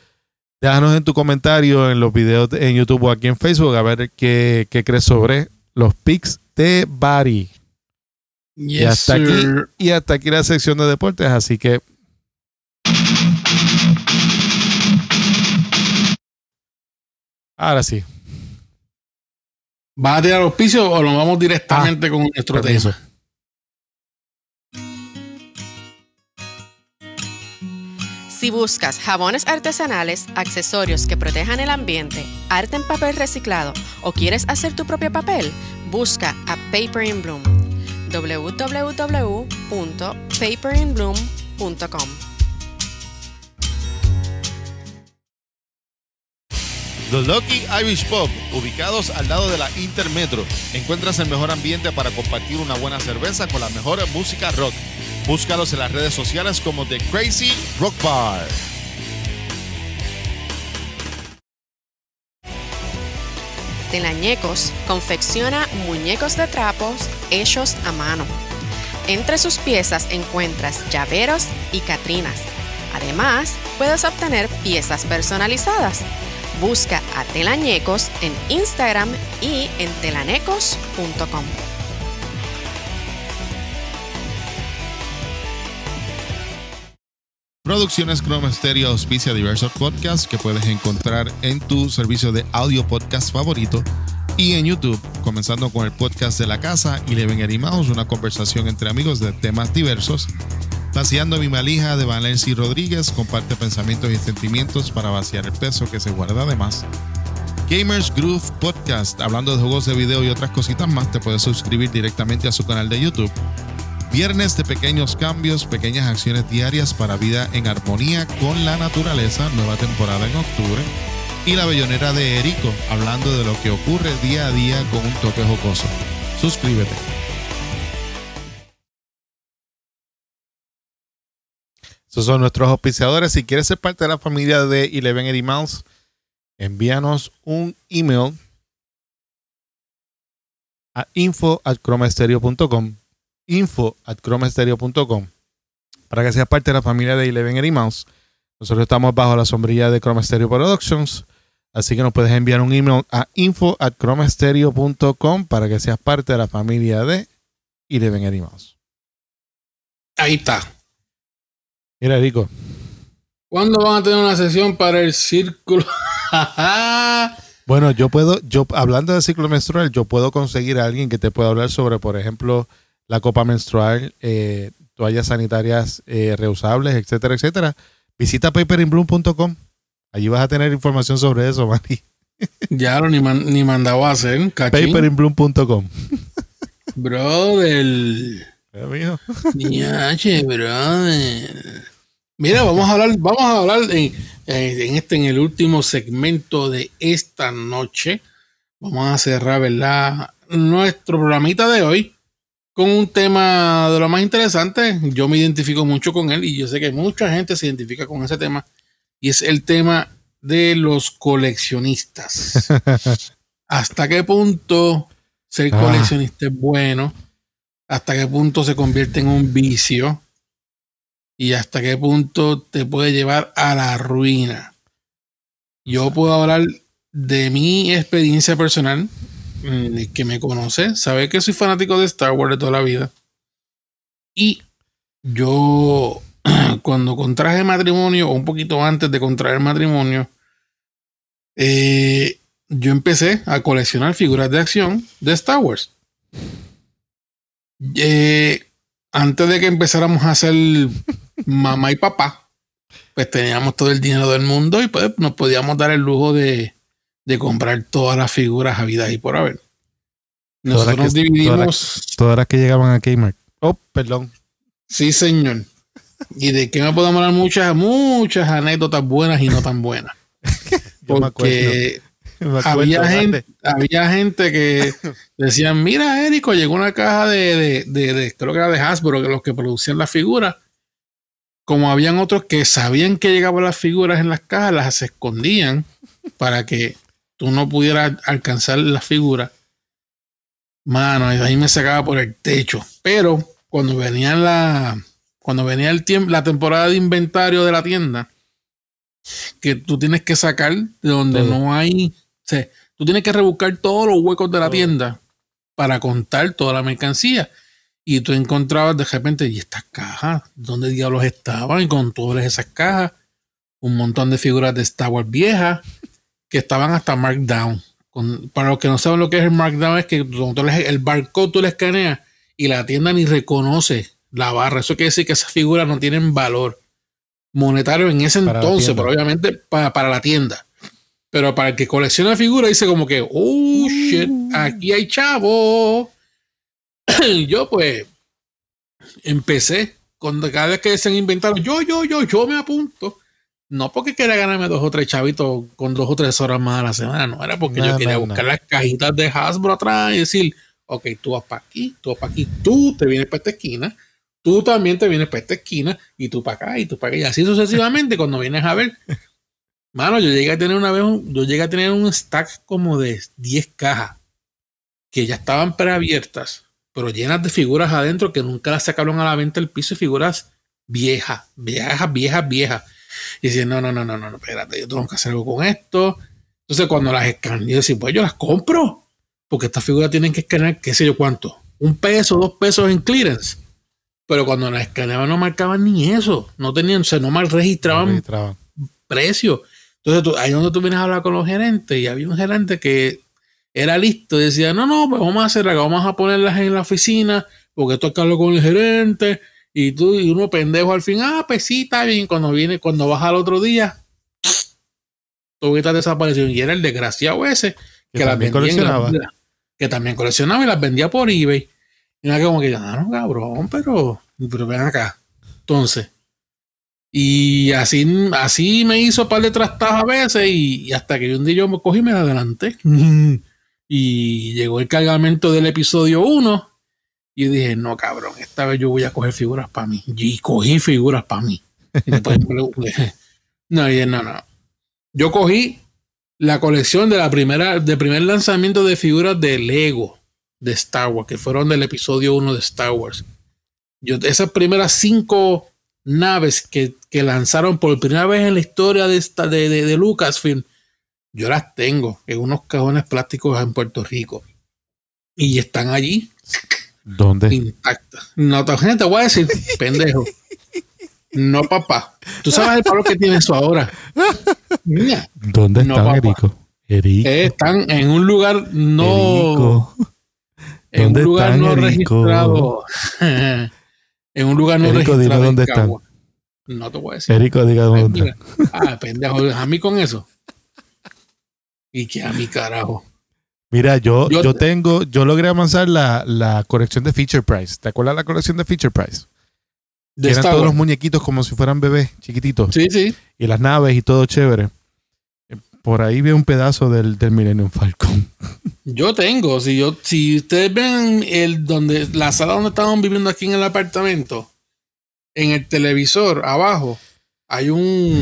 Déjanos en tu comentario en los videos en YouTube o aquí en Facebook a ver qué, qué crees sobre los picks de Barry. y, hasta aquí, y hasta aquí la sección de deportes, así que Ahora sí. ¿Vas a tirar auspicio o lo vamos directamente ah, con nuestro tema? Si buscas jabones artesanales, accesorios que protejan el ambiente, arte en papel reciclado o quieres hacer tu propio papel, busca a Paper in Bloom. www.paperinbloom.com The Lucky Irish Pub, ubicados al lado de la Intermetro. Encuentras el mejor ambiente para compartir una buena cerveza con la mejor música rock. Búscalos en las redes sociales como The Crazy Rock Bar. Telañecos confecciona muñecos de trapos hechos a mano. Entre sus piezas encuentras llaveros y catrinas. Además, puedes obtener piezas personalizadas Busca a Telañecos en Instagram y en telanecos.com. Producciones Chrome Stereo auspicia diversos podcasts que puedes encontrar en tu servicio de audio podcast favorito y en YouTube, comenzando con el podcast de la casa y Leven Animados, una conversación entre amigos de temas diversos Vaciando mi malija de Valencia Rodríguez comparte pensamientos y sentimientos para vaciar el peso que se guarda de más. Gamers Groove Podcast, hablando de juegos de video y otras cositas más, te puedes suscribir directamente a su canal de YouTube. Viernes de pequeños cambios, pequeñas acciones diarias para vida en armonía con la naturaleza, nueva temporada en octubre. Y la bellonera de Erico, hablando de lo que ocurre día a día con un toque jocoso. Suscríbete. Esos son nuestros auspiciadores. Si quieres ser parte de la familia de Eleven Eddie Mouse, envíanos un email a info at at para que seas parte de la familia de Eleven Eddie Mouse. Nosotros estamos bajo la sombrilla de Chroma Stereo Productions, así que nos puedes enviar un email a info at para que seas parte de la familia de Eleven Eddie Mouse. Ahí está. Mira, Rico. ¿Cuándo van a tener una sesión para el círculo? bueno, yo puedo, yo hablando de ciclo menstrual, yo puedo conseguir a alguien que te pueda hablar sobre, por ejemplo, la copa menstrual, eh, toallas sanitarias eh, reusables, etcétera, etcétera. Visita paperinbloom.com. Allí vas a tener información sobre eso, Mari. ya lo ni, ni mandado a hacer. Paperinbloom.com. Brother. Amigo. brother. Mira, vamos a hablar, vamos a hablar en, este, en el último segmento de esta noche. Vamos a cerrar, ¿verdad? Nuestro programita de hoy con un tema de lo más interesante. Yo me identifico mucho con él y yo sé que mucha gente se identifica con ese tema. Y es el tema de los coleccionistas. ¿Hasta qué punto ser ah. coleccionista es bueno? ¿Hasta qué punto se convierte en un vicio? y hasta qué punto te puede llevar a la ruina. Yo puedo hablar de mi experiencia personal, mm, que me conoce, sabe que soy fanático de Star Wars de toda la vida. Y yo, cuando contraje matrimonio, o un poquito antes de contraer matrimonio, eh, yo empecé a coleccionar figuras de acción de Star Wars. Eh, antes de que empezáramos a ser mamá y papá, pues teníamos todo el dinero del mundo y pues nos podíamos dar el lujo de, comprar todas las figuras habidas y por haber. Nosotros nos dividimos. Todas las, que llegaban a Kmart. Oh, perdón. Sí, señor. Y de qué me podemos hablar muchas, muchas anécdotas buenas y no tan buenas. Porque había, gente, había gente que decían, mira, Érico, llegó una caja de, de, creo que era de Hasbro, que los que producían las figuras, como habían otros que sabían que llegaban las figuras en las cajas, las escondían para que tú no pudieras alcanzar las figuras. Mano, ahí me sacaba por el techo. Pero cuando venía la, cuando venía el tiempo, la temporada de inventario de la tienda, que tú tienes que sacar de donde Todo. no hay, o sea, tú tienes que rebuscar todos los huecos de la Todo. tienda para contar toda la mercancía. Y tú encontrabas de repente, ¿y estas cajas? ¿Dónde diablos estaban? Y con todas esas cajas, un montón de figuras de Star Wars viejas que estaban hasta Markdown. Con- para los que no saben lo que es el Markdown, es que tú- el barcode tú le escaneas y la tienda ni reconoce la barra. Eso quiere decir que esas figuras no tienen valor monetario en ese Para entonces, pero obviamente para, para la tienda. Pero para el que colecciona figuras dice como que, oh shit, aquí hay chavo. yo pues empecé cuando cada vez que se inventaron, yo, yo, yo, yo me apunto. No porque quería ganarme dos o tres chavitos con dos o tres horas más a la semana, no era porque No, yo quería no, buscar no. las cajitas de Hasbro atrás y decir, ok, tú vas para aquí, tú vas para aquí, tú te vienes para esta esquina, tú también te vienes para esta esquina y tú para acá y tú para acá y así sucesivamente cuando vienes a ver. Mano, yo llegué a tener una vez, un- yo llegué a tener un stack como de 10 cajas que ya estaban preabiertas, pero llenas de figuras adentro que nunca las sacaron a la venta al piso y figuras viejas, viejas, viejas, viejas. Y decían, no, no, no, no, no, no, espérate, yo tengo que hacer algo con esto. Entonces cuando las escaneé, yo decía, pues yo las compro, porque estas figuras tienen que escanear, qué sé yo cuánto, un peso, dos pesos en clearance. Pero cuando las escaneaban no marcaban ni eso, no tenían, o sea, no mal registraban Registraban. precio. Entonces, tú- ahí es donde tú vienes a hablar con los gerentes y había un gerente que era listo y decía, no, no, pues vamos a hacer algo, vamos a ponerlas en la oficina porque esto hay que hablar con el gerente y tú y uno pendejo al fin, ah, pues sí, está bien, cuando viene, cuando vas al otro día, tu estás desaparecido y era el desgraciado ese Que que, las en la- coleccionaba. que también coleccionaba y las vendía por eBay. Y era como que, ah, no, cabrón, pero, pero ven acá. Entonces, y así, así me hizo par de trastadas a veces y, y hasta que un día yo me cogí y me adelanté. y llegó el cargamento del episodio 1 y dije, no, cabrón, esta vez yo voy a coger figuras para mí. Y cogí figuras para mí. Y después no, dije, no, no. Yo cogí la colección de la primera, del primer lanzamiento de figuras de Lego de Star Wars, que fueron del episodio 1 de Star Wars. Yo, esas primeras cinco naves que, que lanzaron por primera vez en la historia de, esta, de, de, de Lucasfilm, yo las tengo en unos cajones plásticos en Puerto Rico. Y están allí ¿Dónde? intactas. No, te, gente, te voy a decir, pendejo. No, papá. Tú sabes el valor que tiene eso ahora. Mira, ¿Dónde No, están. Erico? Erico. eh, están en un lugar no. Erico. En un ¿Dónde lugar están, no Erico? registrado. en un lugar no Erico, registrado. dónde están. No te voy a decir. Erico, diga dónde están. Ah, pendejo, a mí con eso. Y que a mi carajo. Mira, yo, Yo- yo, tengo, yo logré avanzar la, la colección de Feature Price. ¿Te acuerdas la colección de Feature Price? De eran Star todos los muñequitos como si fueran bebés chiquititos. Sí, sí. Y las naves y todo chévere. Por ahí vi un pedazo del, del Millennium Falcon. Yo tengo, si yo, si ustedes ven el donde, la sala donde estaban viviendo aquí en el apartamento, en el televisor abajo, hay un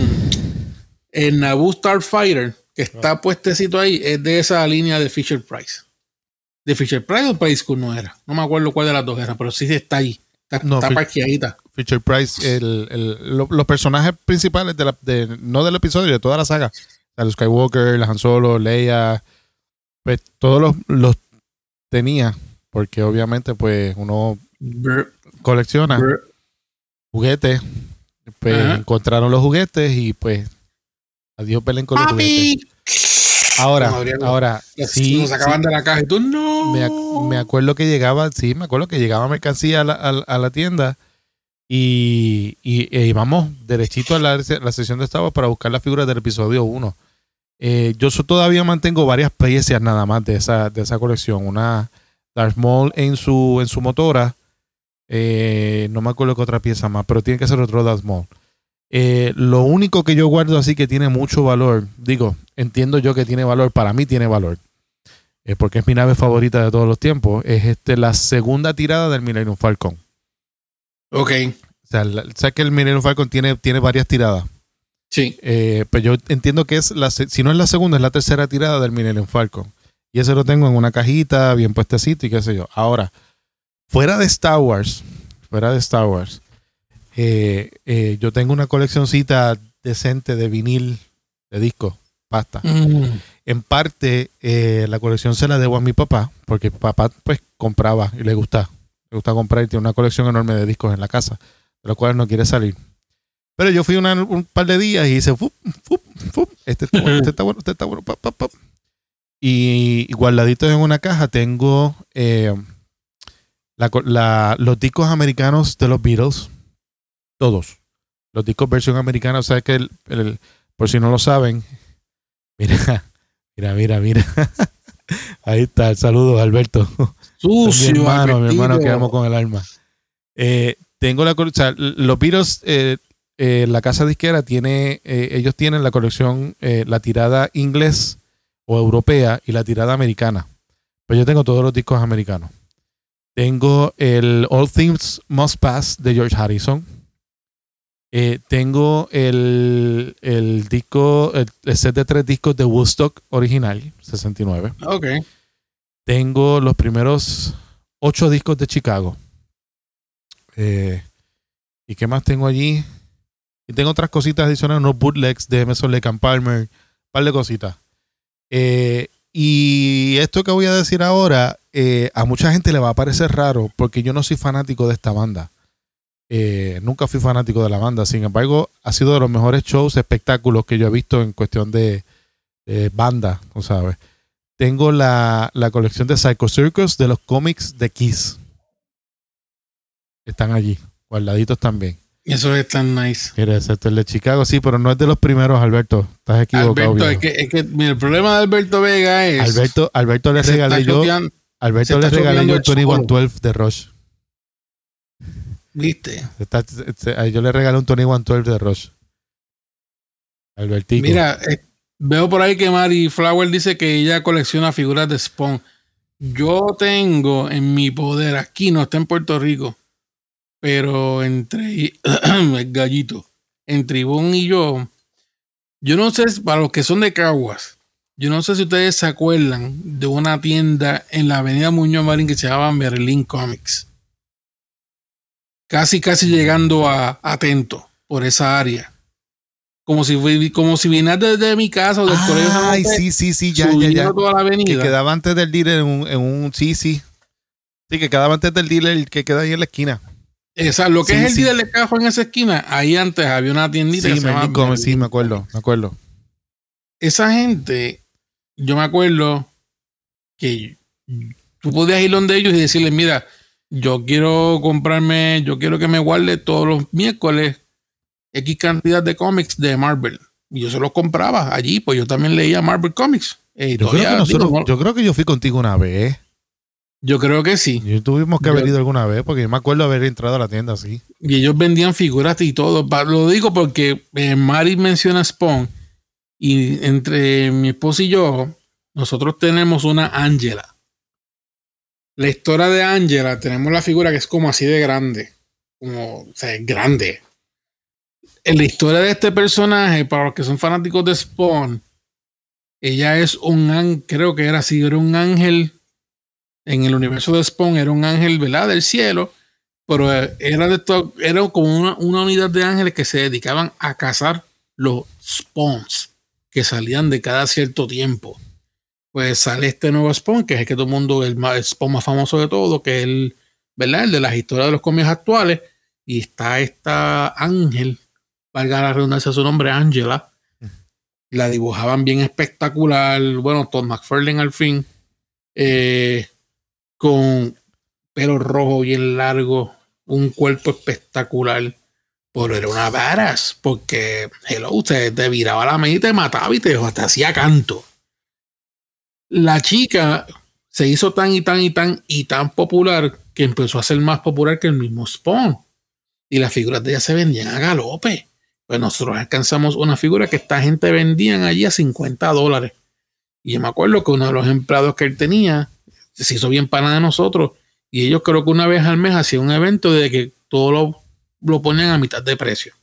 el Naboo Starfighter que está puestecito ahí, es de esa línea de Fisher Price. De Fisher Price o Price School no era. No me acuerdo cuál de las dos era, pero sí está ahí. Está, No, está parqueadita. Feature Price, el, el- lo- los personajes principales de la, de, no del episodio, de toda la saga. Los Skywalker, la Han Solo, Leia, pues todos los, los tenía, porque obviamente pues uno Brr, colecciona brr. juguetes, pues Ajá. encontraron los juguetes y pues adiós pelen con los. Ahora, ahora, sí, Nos sacaban sí, de la caja y tú no. me, ac- me acuerdo que llegaba, sí, me acuerdo que llegaba mercancía a la, a- a la tienda y, y e íbamos derechito a la, la sesión de Star Wars para buscar las figuras del episodio 1. Eh, yo todavía mantengo varias piezas nada más de esa, de esa colección. Una Darth Maul en su, en su motora. Eh, no me acuerdo qué otra pieza más, pero tiene que ser otro Darth Maul. Eh, lo único que yo guardo así que tiene mucho valor, digo, entiendo yo que tiene valor, para mí tiene valor, eh, porque es mi nave favorita de todos los tiempos, es este la segunda tirada del Millennium Falcon. Ok, O sea, la- sabes que el Millennium Falcon tiene, tiene varias tiradas. sí. Eh, pues yo entiendo que es la si no es la segunda, es la tercera tirada del Millennium Falcon. Y ese lo tengo en una cajita, bien puestecito y qué sé yo. Ahora, fuera de Star Wars, fuera de Star Wars, eh, eh, yo tengo una coleccioncita decente de vinil, de disco, pasta. Mm. En parte, eh, la colección se la debo a mi papá, porque papá pues compraba y le gusta. Le gusta comprar y tiene una colección enorme de discos en la casa, de los cuales no quiere salir. Pero yo fui una- un par de días y hice, fup, fup, fup, este está bueno, este está bueno, este está bueno. Y, y guardaditos en una caja tengo la co- la- los discos americanos de los Beatles, todos. Los discos versión americana, o sea que el- el- por si no lo saben, mira, mira, mira, mira. Ahí está, saludos Alberto. Sucio, mi hermano, mi hermano que amo con el alma. Eh, tengo la o sea, los Beatles, eh, eh, la casa disquera tiene, eh, ellos tienen la colección, eh, la tirada inglés o europea y la tirada americana. Pero yo tengo todos los discos americanos. Tengo el All Things Must Pass de George Harrison. Eh, tengo el, el disco, el, el set de tres discos de Woodstock original, 69. Ok. Tengo los primeros ocho discos de Chicago. Eh, ¿Y qué más tengo allí? Y tengo otras cositas adicionales, unos bootlegs de Emerson Lake and Palmer, un par de cositas. Eh, y esto que voy a decir ahora, a mucha gente le va a parecer raro porque yo no soy fanático de esta banda. Eh, nunca fui fanático de la banda. Sin embargo, ha sido de los mejores shows, espectáculos que yo he visto en cuestión de, de banda, ¿tú sabes? Tengo la, la colección de Psycho Circus de los cómics de Kiss. Están allí, guardaditos también. Eso es tan nice. Mira, el de Chicago, sí, pero no es de los primeros, Alberto. Estás equivocado. Alberto, es que, es que mira, el problema de Alberto Vega es. Alberto, Alberto le regalé yo, Alberto le regalé yo el el solo. 2112 de Rush. Yo le regalé un 2112 de Rush. Albertico. Mira, eh, veo por ahí que Mari Flower dice que ella colecciona figuras de Spawn. Yo tengo en mi poder, aquí no está en Puerto Rico, pero entre el gallito, entre Ivonne y yo, yo no sé, para los que son de Caguas, yo no sé si ustedes se acuerdan de una tienda en la avenida Muñoz Marín que se llamaba Merlin Comics. Casi, casi llegando a Atento por esa área. Como si, como si vinieras desde mi casa o del colegio San Ay, sí, sí, sí, ya, ya, ya. toda la Que avenida. quedaba antes del dealer en un, en un. Sí, sí. Sí, que quedaba antes del dealer que queda ahí en la esquina. Esa, lo que Sí, es el sí. día de cajo en esa esquina, ahí antes había una tiendita Sí, que se sí, me acuerdo, me acuerdo. Esa gente, yo me acuerdo que tú podías ir donde ellos y decirles, mira, yo quiero comprarme, yo quiero que me guarde todos los miércoles X cantidad de cómics de Marvel. Y yo se los compraba allí, pues yo también leía Marvel Comics. Eh, Yo creo, todavía, que nosotros, digo, no- yo creo que yo fui contigo una vez. yo creo que sí. Yo tuvimos que Yo- haber ido alguna vez porque yo me acuerdo haber entrado a la tienda así. Y ellos vendían figuras y todo. Lo digo porque eh, Mari menciona Spawn. Y entre mi esposo y yo, nosotros tenemos una Angela. La historia de Angela, tenemos la figura que es como así de grande. Como, o sea, es grande. En la historia de este personaje, para los que son fanáticos de Spawn, ella es un creo que era así, era un ángel en el universo de Spawn, era un ángel, ¿verdad? Del cielo pero eh, era de esto, era como una, una unidad de ángeles que se dedicaban a cazar los spawns que salían de cada cierto tiempo. Pues sale este nuevo spawn, que es el que todo el mundo, el, más, el spawn más famoso de todo, que es el, ¿verdad? El de las historias de los cómics actuales. Y está esta ángel, valga la redundancia su nombre, Angela. La dibujaban bien espectacular. Bueno, Todd McFarlane al fin. eh, con pelo rojo bien largo, un cuerpo espectacular. Pero era una varas, porque hello, te, te viraba la y te mataba y te, te hacía canto. La chica se hizo tan y tan y tan y tan popular que empezó a ser más popular que el mismo Spawn. Y las figuras de ella se vendían a galope. Pues nosotros alcanzamos una figura que esta gente vendían allí a 50 dólares. Y yo me acuerdo que uno de los empleados que él tenía se hizo bien pana de nosotros. Y ellos creo que una vez al mes hacían un evento de que todo lo, lo ponían a mitad de precio.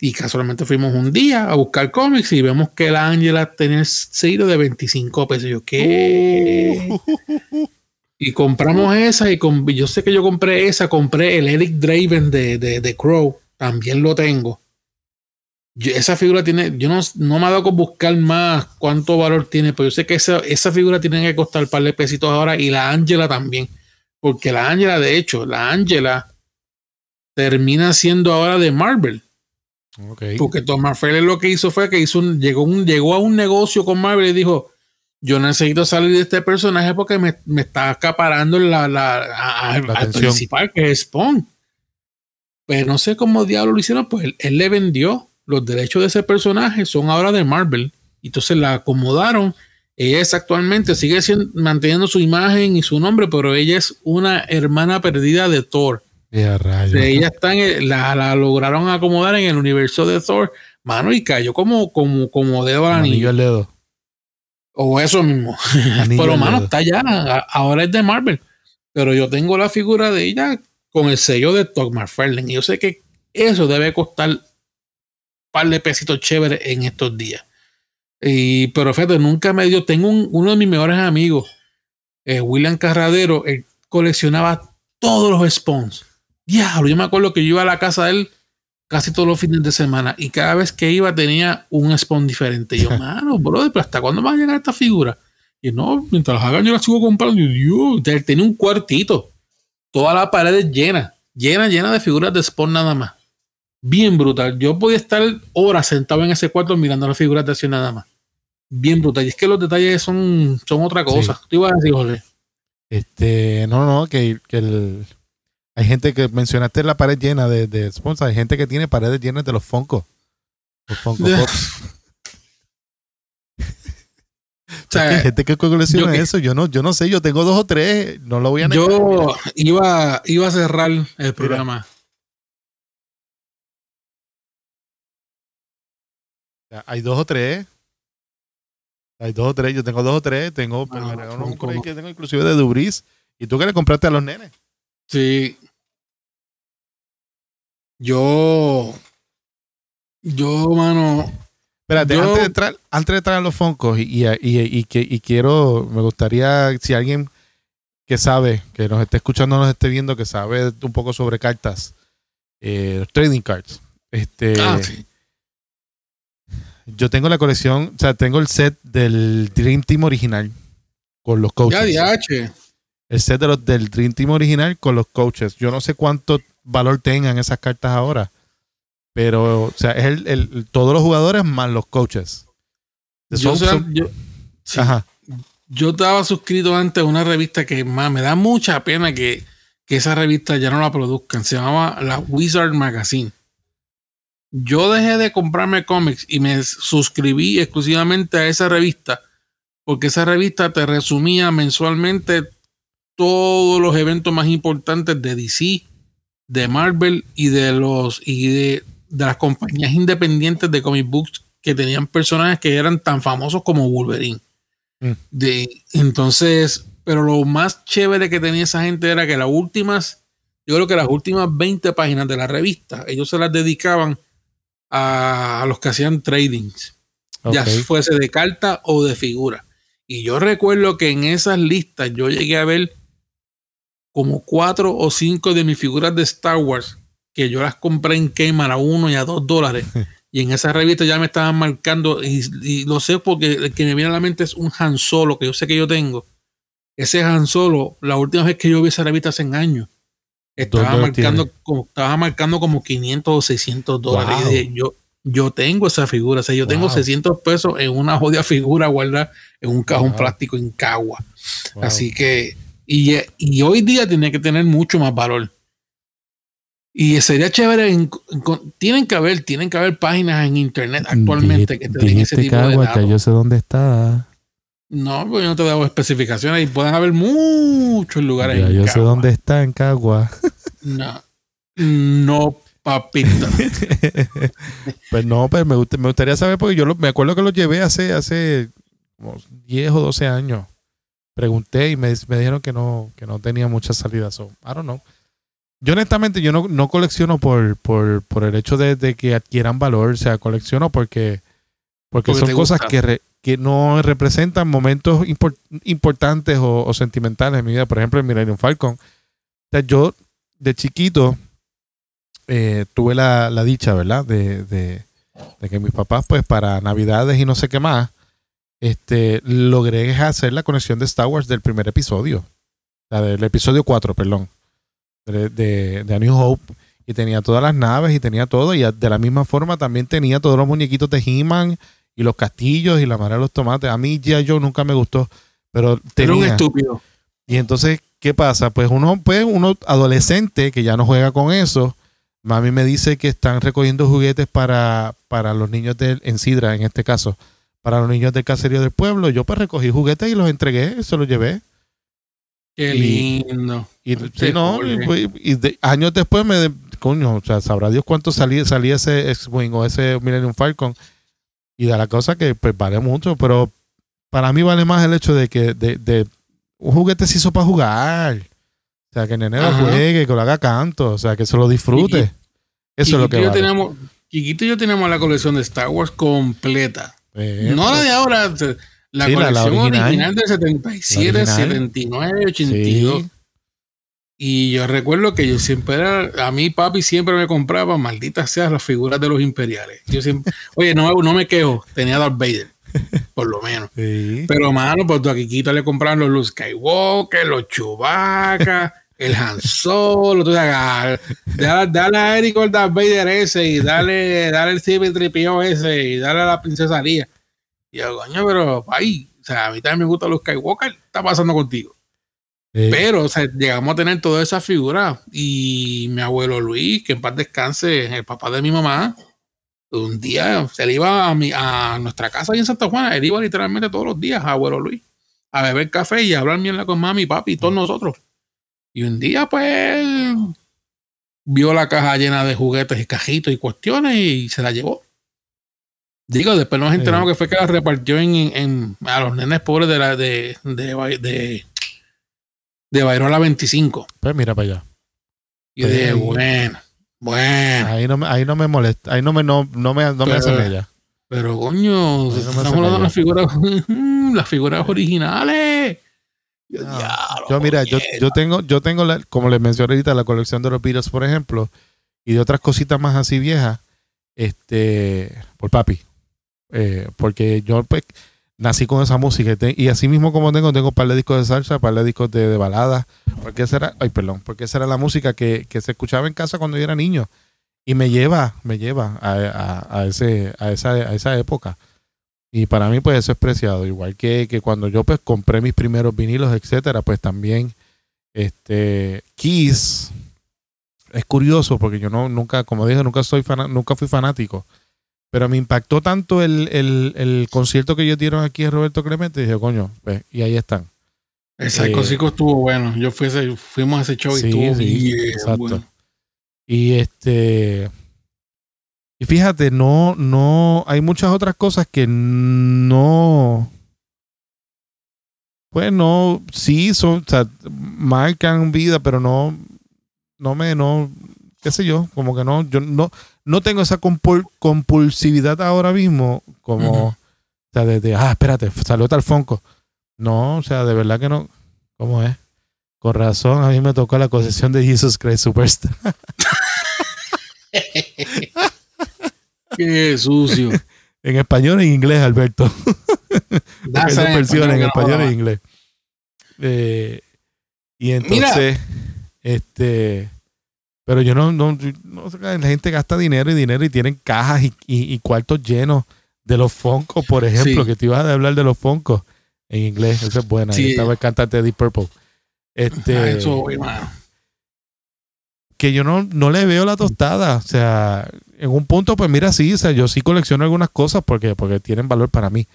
Y casualmente fuimos un día a buscar cómics y vemos que la Angela tenía el sello de 25 pesos. Yo, ¿qué? Y compramos esa y con, yo sé que yo compré esa, compré el Eric Draven de, de, de Crow, también lo tengo. Yo- esa figura tiene, yo no, no me ha dado con buscar más cuánto valor tiene, pero yo sé que esa, esa figura tiene que costar un par de pesitos ahora y la Angela también. Porque la Angela, de hecho, la Angela termina siendo ahora de Marvel. Porque Tom Marfell lo que hizo fue que hizo un, llegó, un, llegó a un negocio con Marvel y dijo: Yo necesito salir de este personaje porque me, me está acaparando la, la, a- La al principal, que es Spawn. Pero no sé cómo diablo lo hicieron, pues él, él le vendió los derechos de ese personaje, son ahora de Marvel. Entonces la acomodaron. Ella es actualmente, sigue siendo, manteniendo su imagen y su nombre, pero ella es una hermana perdida de Thor. Ya, rayos. De ella está en el- la, la lograron acomodar en el universo de Thor, mano, y cayó como, como, como dedo al Anillo al dedo. O eso mismo. Anillo Pero, mano, dedo. está ya. Ahora es de Marvel. Pero yo tengo la figura de ella con el sello de Todd McFarlane. Y yo sé que eso debe costar un par de pesitos chéveres en estos días. Y, pero fíjate, nunca me dio. Tengo un- uno de mis mejores amigos, eh, William Carradero, él coleccionaba todos los spawns. Diablo, yo me acuerdo que yo iba a la casa de él casi todos los fines de semana y cada vez que iba tenía un spawn diferente. Y yo, mano, brother, pero ¿hasta cuándo va a llegar esta figura? Y no, mientras las hagan yo las sigo comprando. Y Dios, él tenía un cuartito, toda la pared llena, llena, llena de figuras de spawn nada más. Bien brutal. Yo podía estar horas sentado en ese cuarto mirando las figuras de acción nada más. Bien brutal. Y es que los detalles son, son otra cosa. Tú ibas a decir, Jorge. Este, no, no, que, que el, hay gente que mencionaste la pared llena de, de sponsors, hay gente que tiene paredes llenas de los Funko. Los Funko Pop. O sea, hay gente que colecciona yo eso. Yo no, yo no sé, yo tengo dos o tres, no lo voy a negar. Yo iba, iba a cerrar el programa. Mira, Hay dos o tres. Hay dos o tres, yo tengo dos o tres, tengo, pero Ah, me regalaron Funko. por ahí que tengo inclusive de Dubris. ¿Y tú que le compraste a los nenes? Sí. Yo. Yo, mano. Espérate, Yo- antes, de entrar, antes de entrar a los Funkos, y, y, quiero, me gustaría, si alguien que sabe, que nos esté escuchando, nos esté viendo, que sabe un poco sobre cartas, eh, trading cards. Este, Ah, sí. Yo tengo la colección, o sea, tengo el set del Dream Team original con los coaches. Ya, el set de los, del Dream Team original con los coaches. Yo no sé cuánto valor tengan esas cartas ahora, pero, o sea, es el, el- todos los jugadores más los coaches. Yo, Son- o sea, son- yo, sí. Ajá. yo estaba suscrito antes a una revista que más me da mucha pena que, que esa revista ya no la produzcan. Se llamaba la Wizard Magazine. Yo dejé de comprarme cómics y me suscribí exclusivamente a esa revista porque esa revista te resumía mensualmente todos los eventos más importantes de DC, de Marvel y de los y de, de las compañías independientes de comic books que tenían personajes que eran tan famosos como Wolverine. Mm. De, entonces, pero lo más chévere que tenía esa gente era que las últimas, yo creo que las últimas 20 páginas de la revista, ellos se las dedicaban a, a los que hacían tradings ya fuese de carta o de figura. Y yo recuerdo que en esas listas yo llegué a ver como cuatro o cinco de mis figuras de Star Wars que yo las compré en Kmart a uno y a dos dólares. y en esa revista ya me estaban marcando, y, y lo sé porque el que me viene a la mente es un Han Solo que yo sé que yo tengo. Ese Han Solo, la última vez que yo vi esa revista hace años, estaba ¿Dónde lo marcando, como, estaba marcando como 500 o 600 dólares. Wow. Y yo, yo tengo esa figura, o sea, yo tengo Wow. 600 pesos en una jodida figura guardada en un cajón Wow. plástico en Cagua. Así que, y, y hoy día tiene que tener mucho más valor. Y sería chévere, en- en- tienen que haber, tienen que haber páginas en internet actualmente que te den ese tipo de datos. sé dónde está. No, pues yo no te he dado especificaciones y pueden haber muchos lugares en Cagua. está en Cagua. No, no, papita. pues no, pero me, gust- me gustaría saber porque yo lo- me acuerdo que lo llevé hace, hace como 10 o 12 años. Pregunté y me, me dijeron que no, que no tenía muchas salidas. So, I don't know. yo honestamente yo no, no colecciono por, por, por el hecho de, de que adquieran valor, o sea, colecciono porque, porque, Porque son cosas gusta. que, re- que no representan momentos impor- importantes o, o sentimentales en mi vida. Por ejemplo, el Millennium Falcon. O sea, yo de chiquito eh, tuve la, la dicha, ¿verdad? De, de, de que mis papás, pues para Navidades y no sé qué más, este, logré hacer la conexión de Star Wars del primer episodio. Sea, del episodio 4, perdón. De, de, de A New Hope. Y tenía todas las naves y tenía todo. Y de la misma forma también tenía todos los muñequitos de He-Man y los castillos y la madre de los tomates. A mí ya yo nunca me gustó. Pero Era un tenía. estúpido. Y entonces, ¿qué pasa? Pues uno, pues uno adolescente que ya no juega con eso, mami me dice que están recogiendo juguetes para, para los niños del, en Sidra, en este caso, para los niños del caserío del pueblo. Yo pues recogí juguetes y los entregué, se los llevé. Qué Y- lindo. Y, sí, no, y, y de- años después me, coño, o sea, sabrá Dios cuánto salía, salía ese X-Wing o ese Millennium Falcon. Y de la cosa que pues vale mucho, pero para mí vale más el hecho de que de, de- un juguete se hizo para jugar. O sea, que el nene lo juegue, que lo haga canto, o sea, que se lo disfrute. Eso es lo que vale. tenemos, Chiquito y yo tenemos la colección de Star Wars completa. Eh, no la de ahora, la Sí, la- la colección original. original. del 77, La original. 79, 82. sí. Y yo recuerdo que yo siempre era, a mí papi siempre me compraba, malditas sean las figuras de los imperiales. Yo siempre, oye, no, no me quejo, tenía Darth Vader, por lo menos. Sí. Pero, mano, pues a Kikito le compraron los Luke Skywalker, los Chewbacca, el Han Solo. Tú ah, dale, dale a Eric el Darth Vader ese y dale, dale el Ciber Tripio ese y dale a la princesa Lía. Y yo, coño, pero, ay, o sea, a mí también me gusta los Skywalker. ¿Qué está pasando contigo? Sí. Pero, o sea, llegamos a tener todas esas figuras. Y mi abuelo Luis, que en paz descanse, el papá de mi mamá, un día se le iba a, mi, a nuestra casa ahí en Santa Juana. Él iba literalmente todos los días, abuelo Luis, a beber café y a hablar mierda con mami, papi y todos nosotros. Y un día, pues, él vio la caja llena de juguetes y cajitos y cuestiones y se la llevó. Digo, después nos enteramos Sí. que fue que la repartió en, en- a los nenes pobres de la de, de, de, de, Bairola 25. Pues mira para allá. Y yo Sí. dije, bueno, bueno. Ahí no, me- ahí no me molesta, ahí no me, no, no me, no me hacen ella. Pero coño, no estamos hablando de las figuras, las figuras originales. Yo, No. diablo, Yo, mira, yo, yo tengo, yo tengo la, como les mencioné ahorita, la colección de los Beatles, por ejemplo, y de otras cositas más así viejas, este, por papi. Eh, porque yo pues, nací con esa música y, te- y así mismo como tengo, tengo un par de discos de salsa, un par de discos de, de baladas, porque esa era, ay, perdón, porque esa era la música que, que se escuchaba en casa cuando yo era niño. Y me lleva, me lleva a, a- a ese, a, esa, a esa época. Y para mí, pues eso es preciado. Igual que, que cuando yo pues compré mis primeros vinilos, etcétera, pues también este Kiss es curioso porque yo no nunca, como dije, nunca soy fana- nunca fui fanático. Pero me impactó tanto el, el, el concierto que ellos dieron aquí en Roberto Clemente, dije, coño, pues, y ahí están. El Psycho eh, estuvo bueno. Yo fui a ese- fuimos a ese show Sí, y estuvo sí, bien exacto. bueno. Y este. Y fíjate, no, no. Hay muchas otras cosas que no. Pues no, sí, son, o sea, marcan vida, pero no, no me, no, qué sé yo, como que no, yo no, no tengo esa compul- compulsividad ahora mismo, como, o sea, de, de, ah, espérate, salió tal Fonco. No, o sea, de verdad que no, ¿cómo es? Con razón, a mí me tocó la concesión de Jesus Christ Superstar. Qué sucio. En español e inglés, Alberto. Esas en versiones en español e más. inglés. Eh, y entonces, este, pero yo no, no, no la gente gasta dinero y dinero y tienen cajas y, y- y cuartos llenos de los Foncos, por ejemplo, Sí. que te ibas a hablar de los Foncos en inglés, eso es buena. Ahí Sí. estaba el cantante de Deep Purple. Este, Ah, eso, güey, mano. Que yo no, no le veo la tostada. O sea, en un punto, pues mira, sí, o sea, yo sí colecciono algunas cosas porque, porque tienen valor para mí.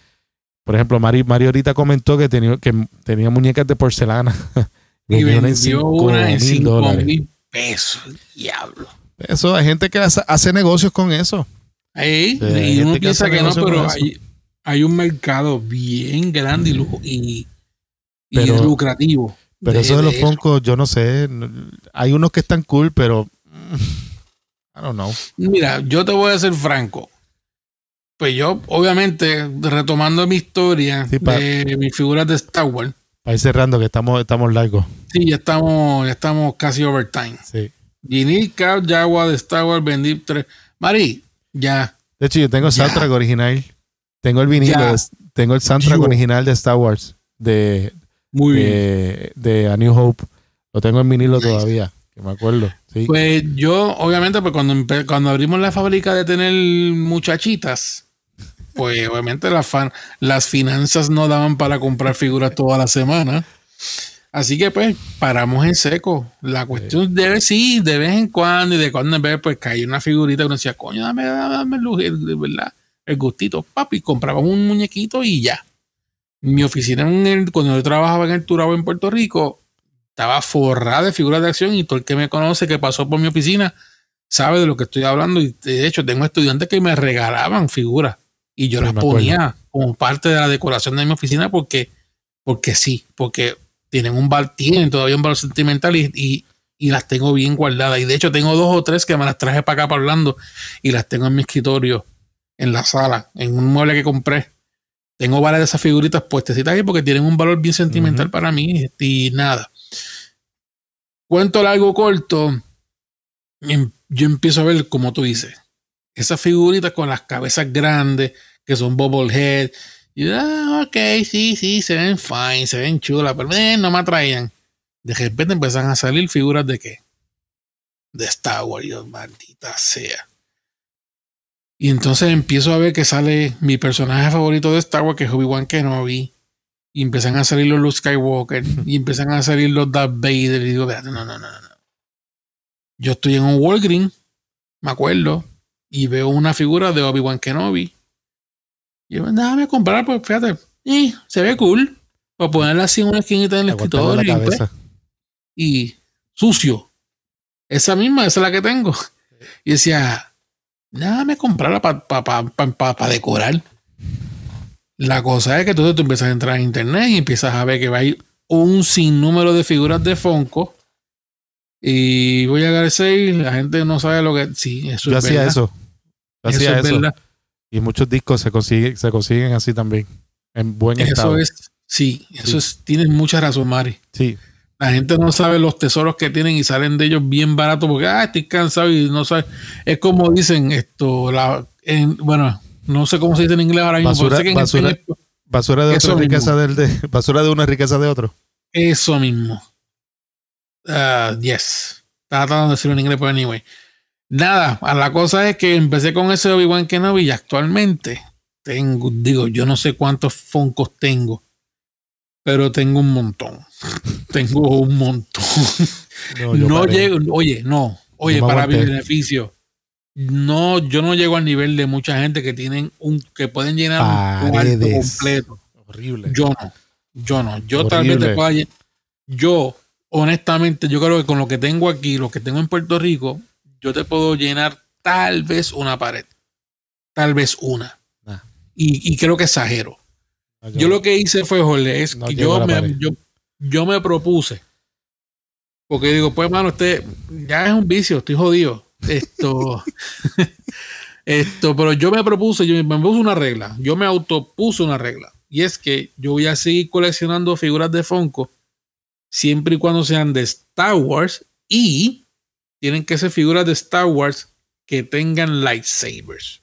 Por ejemplo, Mari, Mari ahorita comentó que tenía, que tenía muñecas de porcelana. Y vendió una en 5 dólares. mil pesos. Diablo. Eso, hay gente que hace, negocios con eso. Y uno piensa que no, pero hay, hay un mercado bien grande y, lujo- y, lucrativo. Pero de- eso de los Funko, yo no sé. Hay unos que están cool, pero. mm, I don't know. Mira, yo te voy a ser franco. Pues yo, obviamente, retomando mi historia Sí, pa- de mis figuras de Star Wars, Para ir cerrando, que estamos, estamos largos. sí, ya estamos, ya estamos casi overtime. Sí. Vinil Cap, Jaguar de Star Wars, vendí tres. Mari, ya. De hecho, yo tengo el soundtrack original. Tengo el vinilo. Ya. tengo el soundtrack Yo. original de Star Wars. De, Muy bien. de, de A New Hope. Lo tengo en vinilo Nice. todavía. Que me acuerdo. Sí. Pues yo, obviamente, pues cuando, cuando abrimos la fábrica de tener muchachitas, pues obviamente las, fan- las finanzas no daban para comprar figuras toda la semana. Así que pues paramos en seco. La cuestión debe, sí, de vez en cuando y de cuando en vez, pues cae una figurita que uno decía, coño, dame, dame el, lujo, de verdad, el gustito, papi, compraba un muñequito y ya. Mi oficina, en el- cuando yo trabajaba en el Turabo en Puerto Rico, estaba forrada de figuras de acción y todo el que me conoce que pasó por mi oficina sabe de lo que estoy hablando. Y de hecho tengo estudiantes que me regalaban figuras y yo Sí, las ponía como parte de la decoración de mi oficina porque porque sí, porque tienen un val, tienen todavía un valor sentimental y, y, y las tengo bien guardadas. Y de hecho tengo dos o tres que me las traje para acá para Orlando y las tengo en mi escritorio en la sala, en un mueble que compré. Tengo varias de esas figuritas puestecitas ahí porque tienen un valor bien sentimental para mí y nada. Cuento largo corto, em- yo empiezo a ver, como tú dices, esas figuritas con las cabezas grandes, que son bobblehead. Y yo, ah, ok, sí, sí, se ven fine, se ven chulas, pero eh, no me atraían. De repente empiezan a salir figuras de qué? De Star Wars, Dios, maldita sea. Y entonces empiezo a ver que sale mi personaje favorito de Star Wars, que es Obi-Wan Kenobi. Y empiezan a salir los Luke Skywalker. y empiezan a salir los Darth Vader. Y digo, "Espérate, no, no, no, no. no. Yo estoy en un Walgreen, me acuerdo, y veo una figura de Obi-Wan Kenobi. Y yo, déjame comprar, pues fíjate, y se ve cool. Para ponerla así en una esquinita en el escritorio. y, pues, y sucio. Esa misma, esa es la que tengo. Y decía, déjame comprarla para decorar. La cosa es que entonces tú empiezas a entrar en internet y empiezas a ver que va a ir un sinnúmero de figuras de Funko. Y voy a García y la gente no sabe lo que. Sí, eso Yo es hacía verdad. eso. Yo Eso hacía es eso. verdad. Y muchos discos se consiguen, se consiguen así también. En buen Eso estado. es. Sí, eso Sí. es. Tienes mucha razón, Mari. Sí. La gente no sabe los tesoros que tienen y salen de ellos bien baratos porque ah, estoy cansado y no sabe. Es como dicen esto, la, en- bueno, no sé cómo se dice en inglés ahora mismo. Basura- en basura- español- Basura de otra riqueza del de, basura de una riqueza de otro. eso mismo. Ah, yes. Estaba tratando de decirlo en inglés, pero anyway. Nada, la cosa es que empecé con ese Obi-Wan Kenobi y actualmente tengo, digo, yo no sé cuántos Funkos tengo, pero tengo un montón. tengo un montón. No, llego, oye, no, oye, No para mi beneficio. No, yo no llego al nivel de mucha gente que tienen un, que pueden llenar un cuarto completo. Horrible. Yo no, yo no. Yo tal vez te Horrible. pueda Yo, honestamente, yo creo que con lo que tengo aquí, lo que tengo en Puerto Rico, yo te puedo llenar tal vez una pared. Tal vez una. Ah. Y, y creo que exagero. No, Yo lo que hice fue, Jorge, es No que yo me, yo, yo me propuse. Porque digo, pues, mano, usted ya es un vicio, estoy jodido. Esto, esto, pero yo me propuse, yo me puse una regla. Yo me autopuse una regla. Y es que yo voy a seguir coleccionando figuras de Funko siempre y cuando sean de Star Wars y tienen que ser figuras de Star Wars que tengan lightsabers.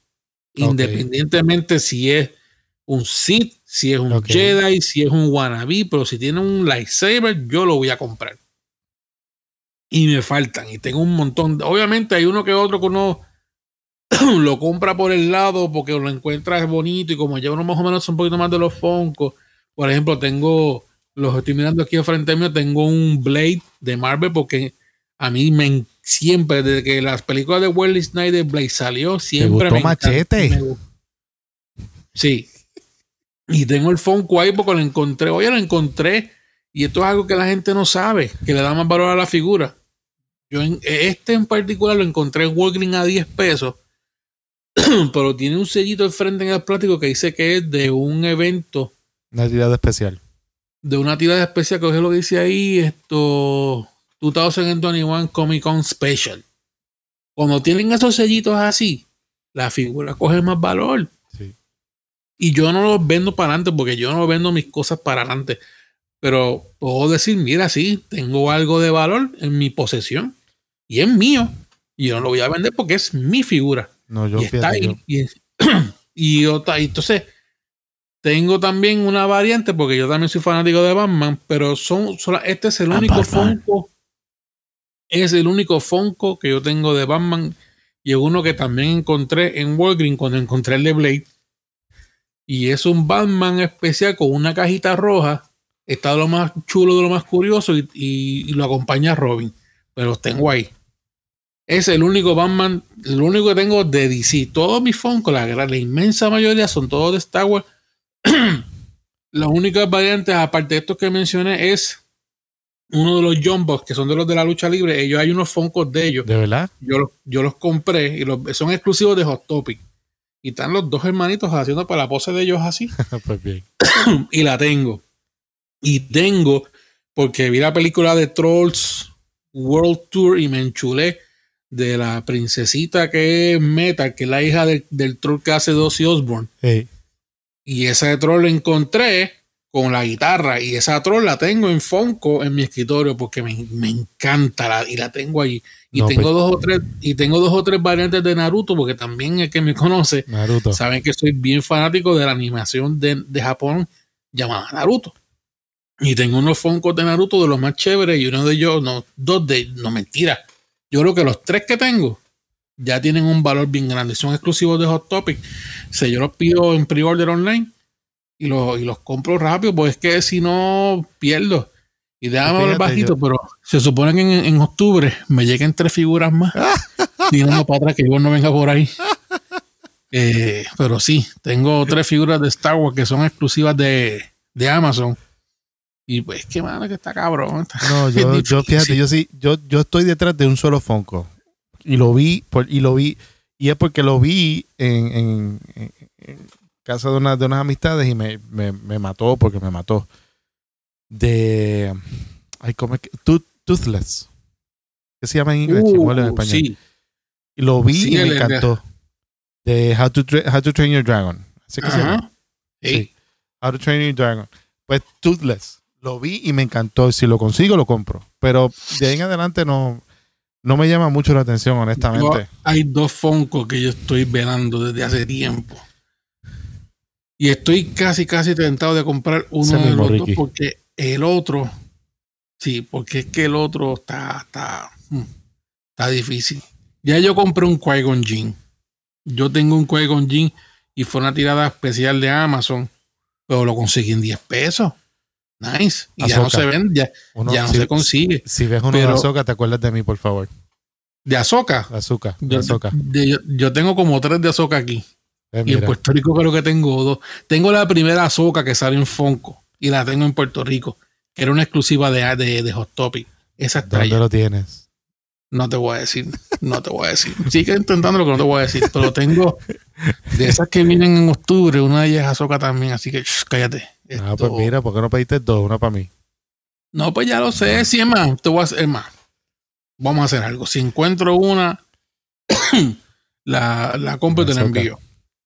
Independientemente si es un Sith, si es un. Jedi, si es un wannabe, pero si tiene un lightsaber, yo lo voy a comprar. Y me faltan, y tengo un montón. Obviamente hay uno que otro que uno lo compra por el lado porque lo encuentra bonito y como ya uno más o menos un poquito más de los Funko. Por ejemplo, tengo, los estoy mirando aquí al frente mío, tengo un Blade de Marvel porque a mí me siempre, desde que las películas de Wesley Snyder Blade salió, siempre gustó me Machete? me gu- Sí. Y tengo el Funko ahí porque lo encontré. Oye, lo encontré. Y esto es algo que la gente no sabe, que le da más valor a la figura. Yo en, este en particular lo encontré en Walgreens a 10 pesos. pero tiene un sellito al frente en el plástico que dice que es de un evento Una tirada especial. de una tirada especial, que es lo que dice ahí, esto 2021 Comic Con Special. Cuando tienen esos sellitos así, la figura coge más valor. Y yo no los vendo para adelante porque yo no vendo mis cosas para adelante. Pero puedo decir, mira, sí, tengo algo de valor en mi posesión y es mío. Y yo no lo voy a vender porque es mi figura. No, yo y está ahí. yo- Y, y otra- y entonces tengo también una variante porque yo también soy fanático de Batman, pero son, son- este es el Ah, único Batman. Funko. Es el único Funko que yo tengo de Batman. Y es uno que también encontré en Walgreens cuando encontré el de Blade. Y es un Batman especial con una cajita roja. Está de lo más chulo, de lo más curioso. Y, y- y lo acompaña Robin. Pero los tengo ahí. Es el único Batman, el único que tengo de DC. Todos mis Funko, la, gran- la inmensa mayoría son todos de Star Wars. Las únicas variantes, aparte de estos que mencioné, es uno de los Jumbos, que son de los de la lucha libre. Ellos hay unos Funkos de ellos. ¿De verdad? Yo los, yo los compré y los, son exclusivos de Hot Topic. Y están los dos hermanitos haciendo para la pose de ellos así. pues bien. y la tengo. Y tengo, porque vi la película de Trolls World Tour y me enchulé de la princesita que es Metal, que es la hija del, del troll que hace Dossie Osborne. Hey, Y esa de troll la encontré con la guitarra. Y esa troll la tengo en Fonco en mi escritorio porque me, me encanta la, y la tengo allí. Y No, tengo pues- dos o tres, y tengo dos o tres variantes de Naruto, porque también el que me conoce Naruto. saben que soy bien fanático de la animación de, de Japón llamada Naruto. Y tengo unos Funkos de Naruto de los más chéveres y uno de ellos, no, dos de, no mentira. Yo creo que los tres que tengo ya tienen un valor bien grande. Son exclusivos de Hot Topic. O sea, yo los pido en pre-order online y los, y los compro rápido, porque es que si no pierdo. Y déjame hablar bajito, yo- pero se supone que en, en octubre me lleguen tres figuras más. Tirando para atrás que yo no venga por ahí. Eh, pero sí, tengo tres figuras de Star Wars que son exclusivas de, de Amazon. Y pues, qué mano que está cabrón. está- No, yo, yo fíjate, yo sí, yo, yo estoy detrás de un solo Funko. Y lo vi, por, y lo vi, y es porque lo vi en- en- en casa de, una, de unas amistades y me, me, me mató porque me mató. De ay, ¿cómo es que? Tooth- Toothless. ¿Qué se llama en inglés? Uh, en español. sí, Y lo vi Sí, y me el- encantó. De How to, How to Train Your Dragon. Así que se llama. Sí. Sí. How to Train Your Dragon. Pues Toothless. Lo vi y me encantó. Si lo consigo, lo compro. Pero de ahí en adelante no, no me llama mucho la atención, Yo- honestamente. hay dos Funko que yo estoy velando desde hace tiempo. Y estoy casi, casi tentado de comprar uno de los dos porque el otro, sí, porque es que el otro está, está, mm, está difícil. Ya yo compré un Qui-Gon. Yo tengo un Qui-Gon y fue una tirada especial de Amazon, pero lo conseguí en 10 pesos. Nice. Y ya no se vende, ya, Uno- ya no si, se consigue. si ves uno Pero- de azúcar, te acuerdas de mí, por favor. De Azoka. Azúcar. de- yo- yo tengo como tres de Azoka aquí. Eh, Y en. Puerto Rico creo que tengo dos. Tengo la primera Azoka que sale en Fonco y la tengo en Puerto Rico, que era una exclusiva de, de, de Hot Topic. Esa está ¿Dónde allá. lo tienes? No te voy a decir, no te voy a decir. Sigue intentando lo que no te voy a decir, pero tengo de esas que vienen en octubre, una de ellas es Azoka también, así que shh, cállate. Ah, Esto- pues mira, ¿por qué no pediste dos? Una para mí. No, pues ya lo sé, si es más, te voy a hacer más. Vamos a hacer algo. Si encuentro una, la, la compro y te la envío.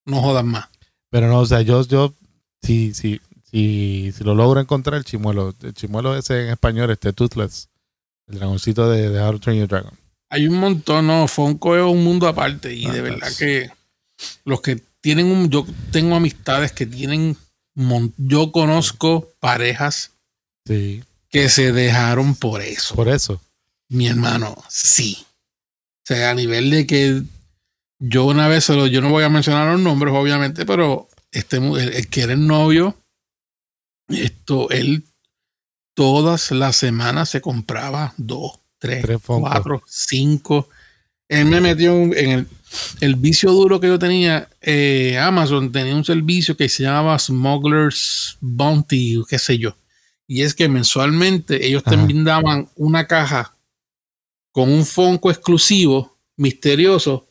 No jodas más. Pero no, o sea, yo, yo, si, si, si, si lo logro encontrar, el chimuelo, el chimuelo ese en español, este Toothless, el dragoncito de, de How to Train Your Dragon. Hay un montón, no, Fonco es un mundo aparte y Ah, de verdad que los que tienen un, yo tengo amistades que tienen, yo conozco parejas Sí, que se dejaron por eso. por eso. Mi hermano, sí. O sea, a nivel de que yo una vez, se lo- yo no voy a mencionar los nombres, obviamente, pero este, el, el que era el novio, esto, él todas las semanas se compraba dos, tres, cuatro, cinco. Él me metió en el, el vicio duro que yo tenía. eh, Amazon tenía un servicio que se llamaba Smuggler's Bounty, qué sé yo. Y es que mensualmente ellos te Ajá. brindaban una caja con un Fonco exclusivo, misterioso,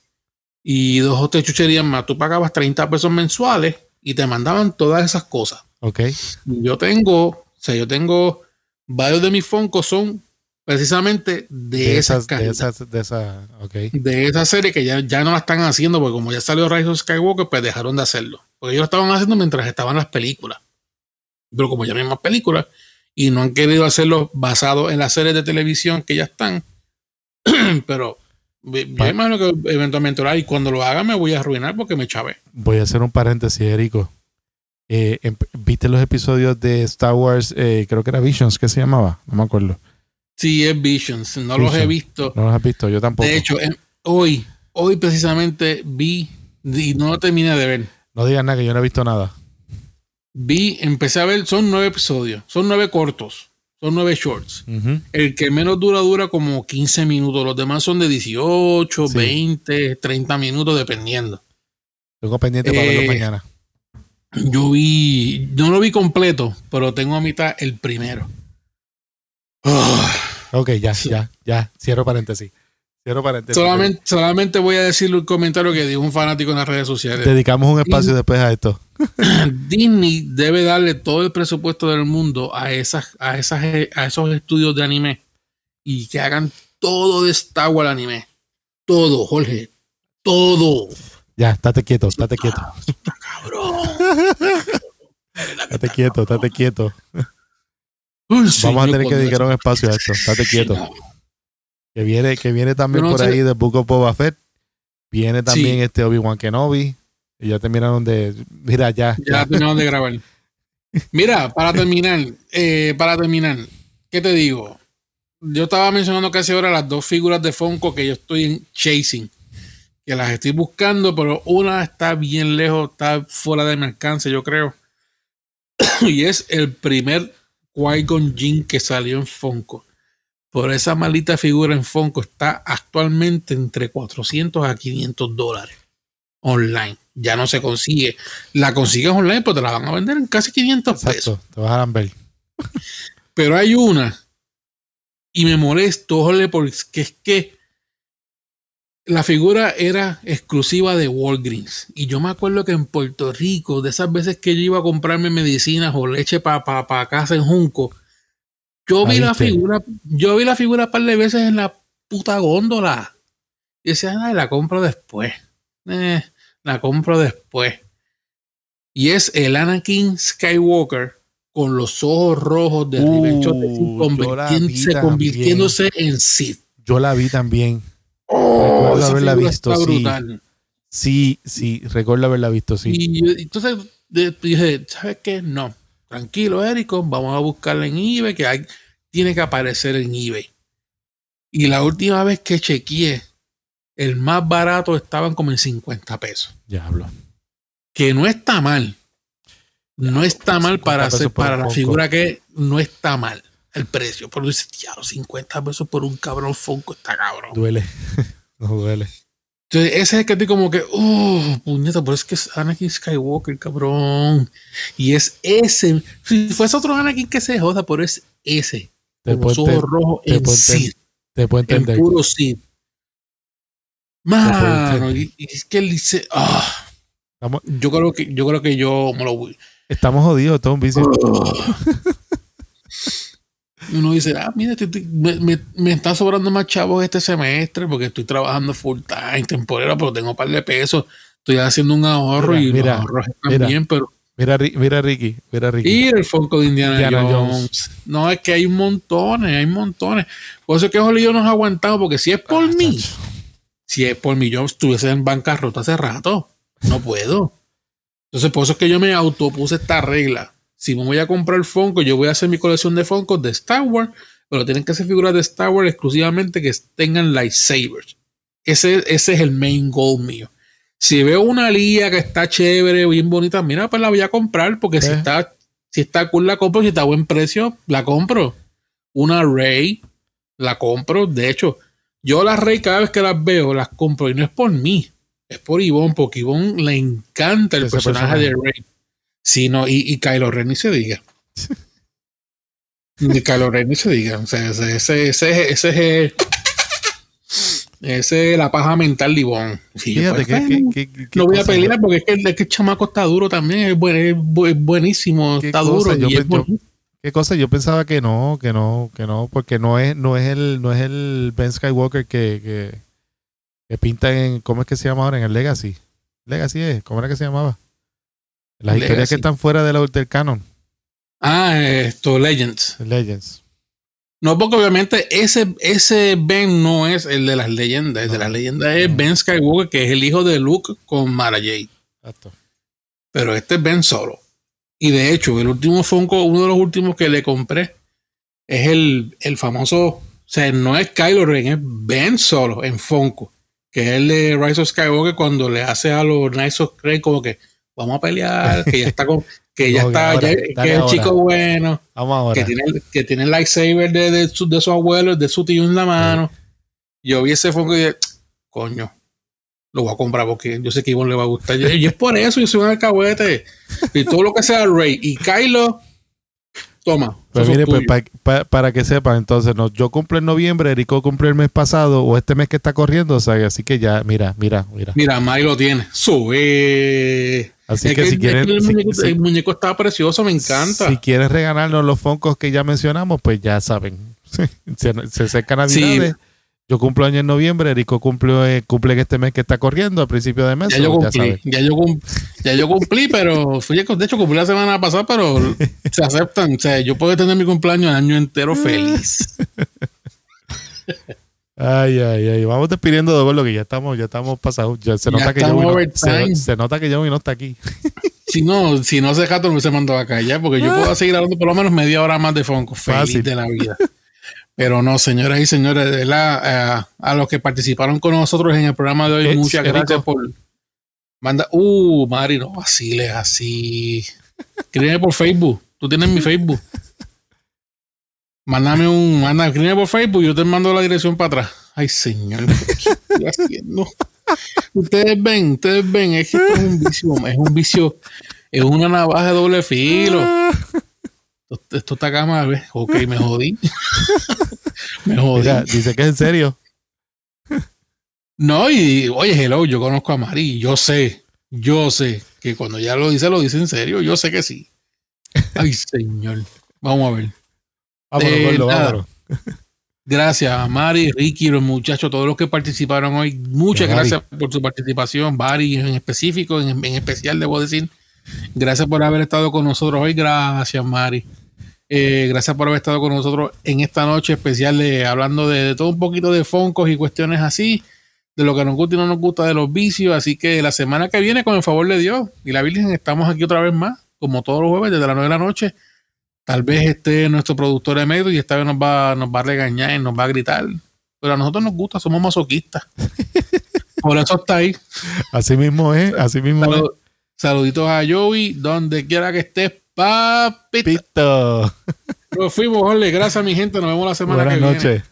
y dos o tres chucherías más. Tú pagabas 30 pesos mensuales y te mandaban todas esas cosas. Ok. Yo tengo sea, yo tengo varios de mis Funko son precisamente de, De esas, esas, de esas, de esa, ok. de esa serie que ya, ya no la están haciendo, porque como ya salió Rise of Skywalker, pues dejaron de hacerlo. Porque ellos lo estaban haciendo mientras estaban las películas. Pero como ya no hay más películas y no han querido hacerlo basado en las series de televisión que ya están, pero yo imagino que eventualmente lo hará y cuando lo haga me voy a arruinar porque me chavé. Voy a hacer un paréntesis, Erico. Eh, em- ¿Viste los episodios de Star Wars? eh, creo que era Visions, ¿qué se llamaba? No me acuerdo. Sí, es Visions, no los he visto. No los has visto, yo tampoco. De hecho, em- hoy, hoy precisamente vi, y no lo terminé de ver, no digas nada que yo no he visto nada. vi, empecé a ver, son nueve episodios, son nueve cortos, son nueve shorts. El que menos dura dura como 15 minutos, los demás son de 18, Sí. 20, 30 minutos dependiendo. Tengo pendiente para verlo Eh, mañana. Yo vi, no lo vi completo, pero tengo a mitad el primero. Ah, Ok, ya, sí. ya, ya. Cierro paréntesis. Cierro paréntesis. solamente, solamente voy a decirle un comentario que dijo un fanático en las redes sociales. Dedicamos un espacio después a esto. Disney debe darle todo el presupuesto del mundo a esas, a esas, a esos estudios de anime y que hagan todo de Star Wars anime. Todo, Jorge. Todo. Ya, estate quieto, estate quieto. Cabrón. Estate quieto, estate quieto. Vamos a tener que dedicar un espacio a esto. Estate quieto. Que viene, que viene también no por sé. ahí de Book of Boba Fett. Viene también Sí. este Obi-Wan Kenobi. Y ya terminaron de. Mira, ya. Ya ya. terminamos de grabar. Mira, para terminar, eh, para terminar, ¿qué te digo? Yo estaba mencionando casi ahora las dos figuras de Funko que yo estoy en chasing, que las estoy buscando, pero una está bien lejos, está fuera de mi alcance, yo creo. y es el primer Qui-Gon Jinn que salió en Funko. Por esa maldita figura en Funko está actualmente entre 400 a 500 dólares online. Ya no se consigue. La consigues online, pero te la van a vender en casi 500 pesos. Te vas a ver. Pero hay una, y me molesto, Jorge, porque es que la figura era exclusiva de Walgreens. Y yo me acuerdo que en Puerto Rico, de esas veces que yo iba a comprarme medicinas o leche para casa en Junco, yo vi la figura, yo vi la figura un par de veces en la puta góndola. Y decía, ay, la compro después. Eh, la compro después. Y es el Anakin Skywalker con los ojos rojos de Uh, vi convirtiéndose, convirtiéndose en Sith. Yo la vi también. Oh, Recuerdo haberla visto, sí. brutal. Sí, sí, recuerdo haberla visto, sí. Y yo- entonces dije, ¿sabes qué? No, tranquilo, Érico, vamos a buscarla en eBay, que hay, tiene que aparecer en eBay. Y la última vez que chequeé, el más barato estaban como en 50 pesos. Diablo. Que no está mal. No está mal 50 para hacer, para la figura que no está mal el precio. Pero dices, diablo, 50 pesos por un cabrón Funko está cabrón. Duele. no duele. Entonces, ese es el que estoy como que, oh, puñeta, pero es que es Anakin Skywalker, cabrón. Y es ese. Si fuese otro Anakin que se joda, pero es ese. Te Con los ojos rojos te en te puedo en entender. puro Sith. Mano, y, y es que él dice, ah, Estamos, yo creo que yo creo que yo me lo voy. estamos jodidos, todo un vicio. Y uno dice, ah, mira, estoy- estoy- me, me, me están sobrando más chavos este semestre porque estoy trabajando full time, temporera, pero tengo un par de pesos. Estoy haciendo un ahorro Mira, y mira, los ahorros están mira. bien, pero Mira, mira Ricky, mira Ricky. Y el Funko de Indiana, Indiana Jones. Jones. No, es que hay montones, hay montones. Por eso es que Jorge y yo nos aguantamos, porque si es por Ah, mí, si es por mí, yo estuviese en bancarrota hace rato. No puedo. Entonces, por eso es que yo me autopuse esta regla. Si me voy a comprar Funko, yo voy a hacer mi colección de Funko de Star Wars, pero tienen que ser figuras de Star Wars exclusivamente que tengan lightsabers. Ese, ese es el main goal mío. Si veo una lía que está chévere, bien bonita, mira, pues la voy a comprar, porque si está, si está cool la compro, si está a buen precio, la compro. Una Rey, la compro. De hecho, yo las Rey cada vez que las veo, las compro. Y no es por mí, es por Ivonne, porque Ivonne le encanta el personaje, personaje. de Rey. Sí, no, y, y Kylo Ren ni se diga. Ni Kylo Ren ni se diga. O sea, ese, ese, ese, ese es el- ese es la paja mental Ivonne. Sí, Fíjate pues, que, bueno, que- que- que no voy a pelear porque es que, es que el chamaco está duro también, es, buen- es bu- es buenísimo, ¿Qué está cosa? duro. Yo y pe- es yo- bonito. ¿Qué cosa? Yo pensaba que no, que no, que no, porque no es, no es el, no es el Ben Skywalker que, que, pintan en, ¿cómo es que se llama ahora? En el Legacy. Legacy es, ¿cómo era que se llamaba? Las historias que están fuera de la- del canon. Ah, esto, Legends. Legends. No, porque obviamente ese, ese Ben no es el de las leyendas. El de las leyendas es Ben Skywalker, que es el hijo de Luke con Mara Jade. Exacto. Pero este es Ben solo. Y de hecho, el último Funko, uno de los últimos que le compré, es el, el famoso. O sea, no es Kylo Ren, es Ben solo en Funko. Que es el de Rise of Skywalker cuando le hace a los Knights of Ren como que vamos a pelear, que ya está con, que ya está, ahora, ya- dale que es el chico bueno Vamos ahora. que tiene, el- que tiene el lightsaber de, de, su, de su abuelo, de su tío en la mano. Yo vi ese Funko y dije, coño, lo voy a comprar porque yo sé que a Ivonne le va a gustar. Y, es por eso, yo soy un alcahuete. Y todo lo que sea Rey y Kylo, toma. Pues mire, pues tuyo. pa- pa- para que sepan, entonces, no, yo cumplo en noviembre, Erico cumple el mes pasado o este mes que está corriendo, o sea, así que ya, mira, mira, mira. Mira, Mari lo tiene. Sube. Así Es que, si quieren, el, muñeco, si- el muñeco está precioso, me encanta. Si quieres regalarnos los foncos que ya mencionamos, pues ya saben. se, se acerca Navidades. Yo cumplo año en noviembre, Erico cumple, eh, cumple este mes que está corriendo, a principio de mes. Ya yo cumplí, yo, ya yo cumplí, pero fui, de hecho cumplí la semana pasada, pero se aceptan. O sea, yo puedo tener mi cumpleaños el año entero feliz. Ay, ay, ay. Vamos despidiendo de lo que ya estamos, ya estamos pasados. Ya se Ya nota que Joey no, se, se nota que Joey no está aquí. Si no, si no se jato, no se mandó a callar, porque yo puedo seguir hablando por lo menos media hora más de Fonco, feliz Fácil. de la vida. Pero no, señoras y señores, de eh, a los que participaron con nosotros en el programa de hoy, muchas gracias por. Manda, uh, Mari, no vaciles así. Escríbeme por Facebook. Tú tienes mi Facebook. Mándame un, manda, escríbeme por Facebook, yo te mando la dirección para atrás. Ay, señor, ¿qué estoy haciendo? Ustedes ven, ustedes ven, es que esto es un vicio, es un vicio, es una navaja de doble filo. Esto, esto está acá mal, ¿ves? Ok, me jodí. me jodí. Mira, dice que es en serio. No, y oye, hello, yo conozco a Mari, yo sé, yo sé que cuando ya lo dice, lo dice en serio, yo sé que sí. Ay, señor. Vamos a ver. Vámonos, Eh, gordo, vámonos. Gracias a Mari, Ricky, los muchachos, todos los que participaron hoy. Muchas gracias por su participación. Mari en específico, en, en especial, debo decir. Gracias por haber estado con nosotros hoy. Gracias, Mari. Eh, gracias por haber estado con nosotros en esta noche especial de hablando de, de todo un poquito de foncos y cuestiones así, de lo que nos gusta y no nos gusta de los vicios. Así que la semana que viene, con el favor de Dios y la Virgen, estamos aquí otra vez más, como todos los jueves, desde las 9 de la noche. Tal vez esté nuestro productor de medio y esta vez nos va, nos va a regañar y nos va a gritar. Pero a nosotros nos gusta, somos masoquistas. Por eso está ahí. Así mismo es, así mismo es. Salu- saluditos a Joey, donde quiera que estés, papi. Pito. Nos fuimos, Jorge. Gracias, mi gente. Nos vemos la semana Buenas que viene. noches.